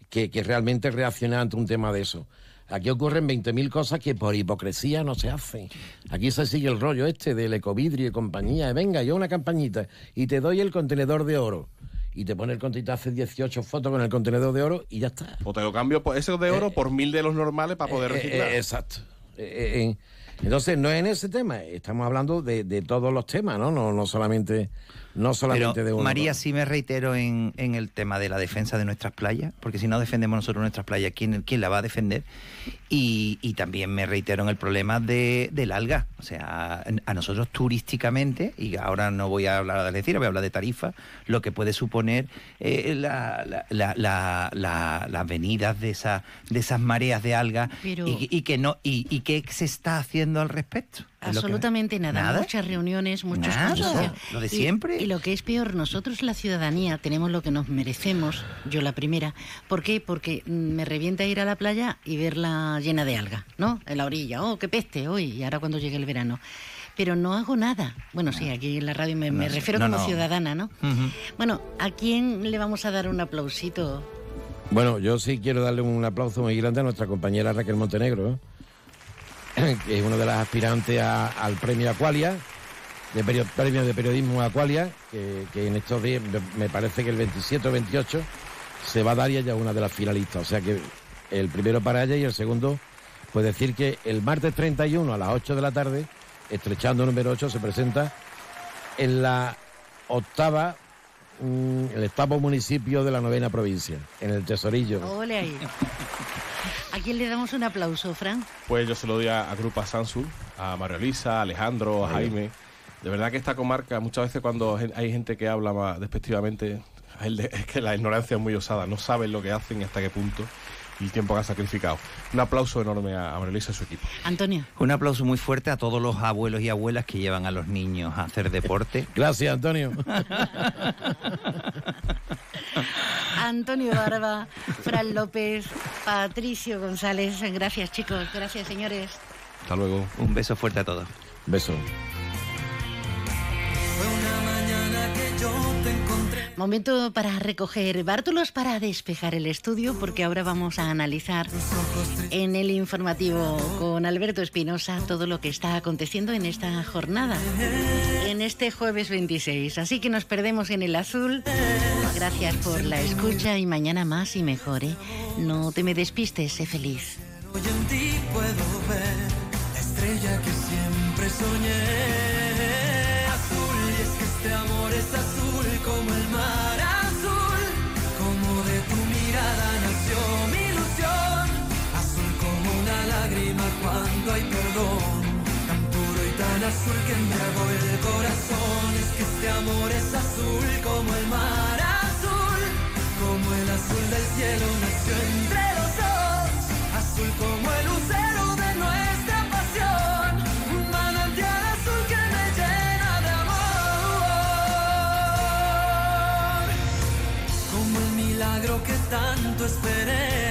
que, que realmente reaccionar ante un tema de eso. Aquí ocurren 20.000 cosas que por hipocresía no se hacen. Aquí se sigue el rollo este del ecovidrio y compañía. Venga, yo una campañita y te doy el contenedor de oro. Y te pone el contenedor, te hace 18 fotos con el contenedor de oro y ya está. O te lo cambio por ese de oro por mil de los normales para poder Eh, reciclar. eh, exacto. Eh, eh, eh, entonces, no es en ese tema, estamos hablando de, de todos los temas, ¿no? No, no solamente, no solamente Pero, de uno. María, sí me reitero en, en el tema de la defensa de nuestras playas, porque si no defendemos nosotros nuestras playas, ¿quién, quién la va a defender? Y, y también me reitero en el problema de, del alga. O sea, a nosotros turísticamente, y ahora no voy a hablar de Algeciras, voy a hablar de tarifa, lo que puede suponer eh, la- la- la- la- la- las venidas de, esa, de esas mareas de alga Pero- y, y que no y, y qué se está haciendo al respecto. Que- Absolutamente nada. ¿Nada? Muchas reuniones, muchos Nada. Lo de Y- siempre. Y, lo que es peor, nosotros la ciudadanía tenemos lo que nos merecemos, yo la primera. ¿Por qué? Porque mm, me revienta ir a la playa y verla llena de alga, ¿no? En la orilla. Oh, qué peste hoy. Y ahora cuando llegue el verano. Pero no hago nada. Bueno, sí, aquí en la radio me, me No, refiero no, como no. ciudadana, ¿no? Bueno, ¿a quién le vamos a dar un aplausito? Bueno, yo sí quiero darle un aplauso muy grande a nuestra compañera Raquel Montenegro, ¿eh? que es una de las aspirantes a- al premio Aqualia, de premio de periodismo Aqualia, que, que en estos días, me- parece que el 27 o 28 se va a dar y ella es una de las finalistas. O sea que el primero para ella y el segundo, pues decir que el martes 31 a las 8 de la tarde, estrechando número 8, se presenta en la octava, mm, el octavo municipio de la novena provincia, en el Tesorillo. Ole ahí. ¿A quién le damos un aplauso, Fran? Pues yo se lo doy a, a Grupa Sansul, a Mario Elisa, a Alejandro, a. Jaime. De verdad que esta comarca, muchas veces cuando hay gente que habla más despectivamente, es que la ignorancia es muy osada, no saben lo que hacen y hasta qué punto el tiempo que han sacrificado. Un aplauso enorme a, a Mario Elisa y su equipo. Antonio. Un aplauso muy fuerte a todos los abuelos y abuelas que llevan a los niños a hacer deporte. Gracias, Antonio. Antonio Barba, Fran López, Patricio González. Gracias, chicos. Gracias, señores. Hasta luego. Un beso fuerte a todos. Beso. Momento para recoger bártulos para despejar el estudio, porque ahora vamos a analizar en el informativo con Alberto Espinosa todo lo que está aconteciendo en esta jornada, en este jueves 26. Así que nos perdemos en el azul. Gracias por la escucha y mañana más y mejor. ¿eh? No te me despistes, sé feliz. Hoy en ti puedo ver la estrella que siempre soñé. Azul, y es que este amor es azul cuando hay perdón. Tan puro y tan azul que embriagó el corazón. Es que este amor es azul como el mar azul. Como el azul del cielo nació entre los dos. Azul como el lucero de nuestra pasión. Un manantial azul que me llena de amor. Como el milagro que tanto esperé.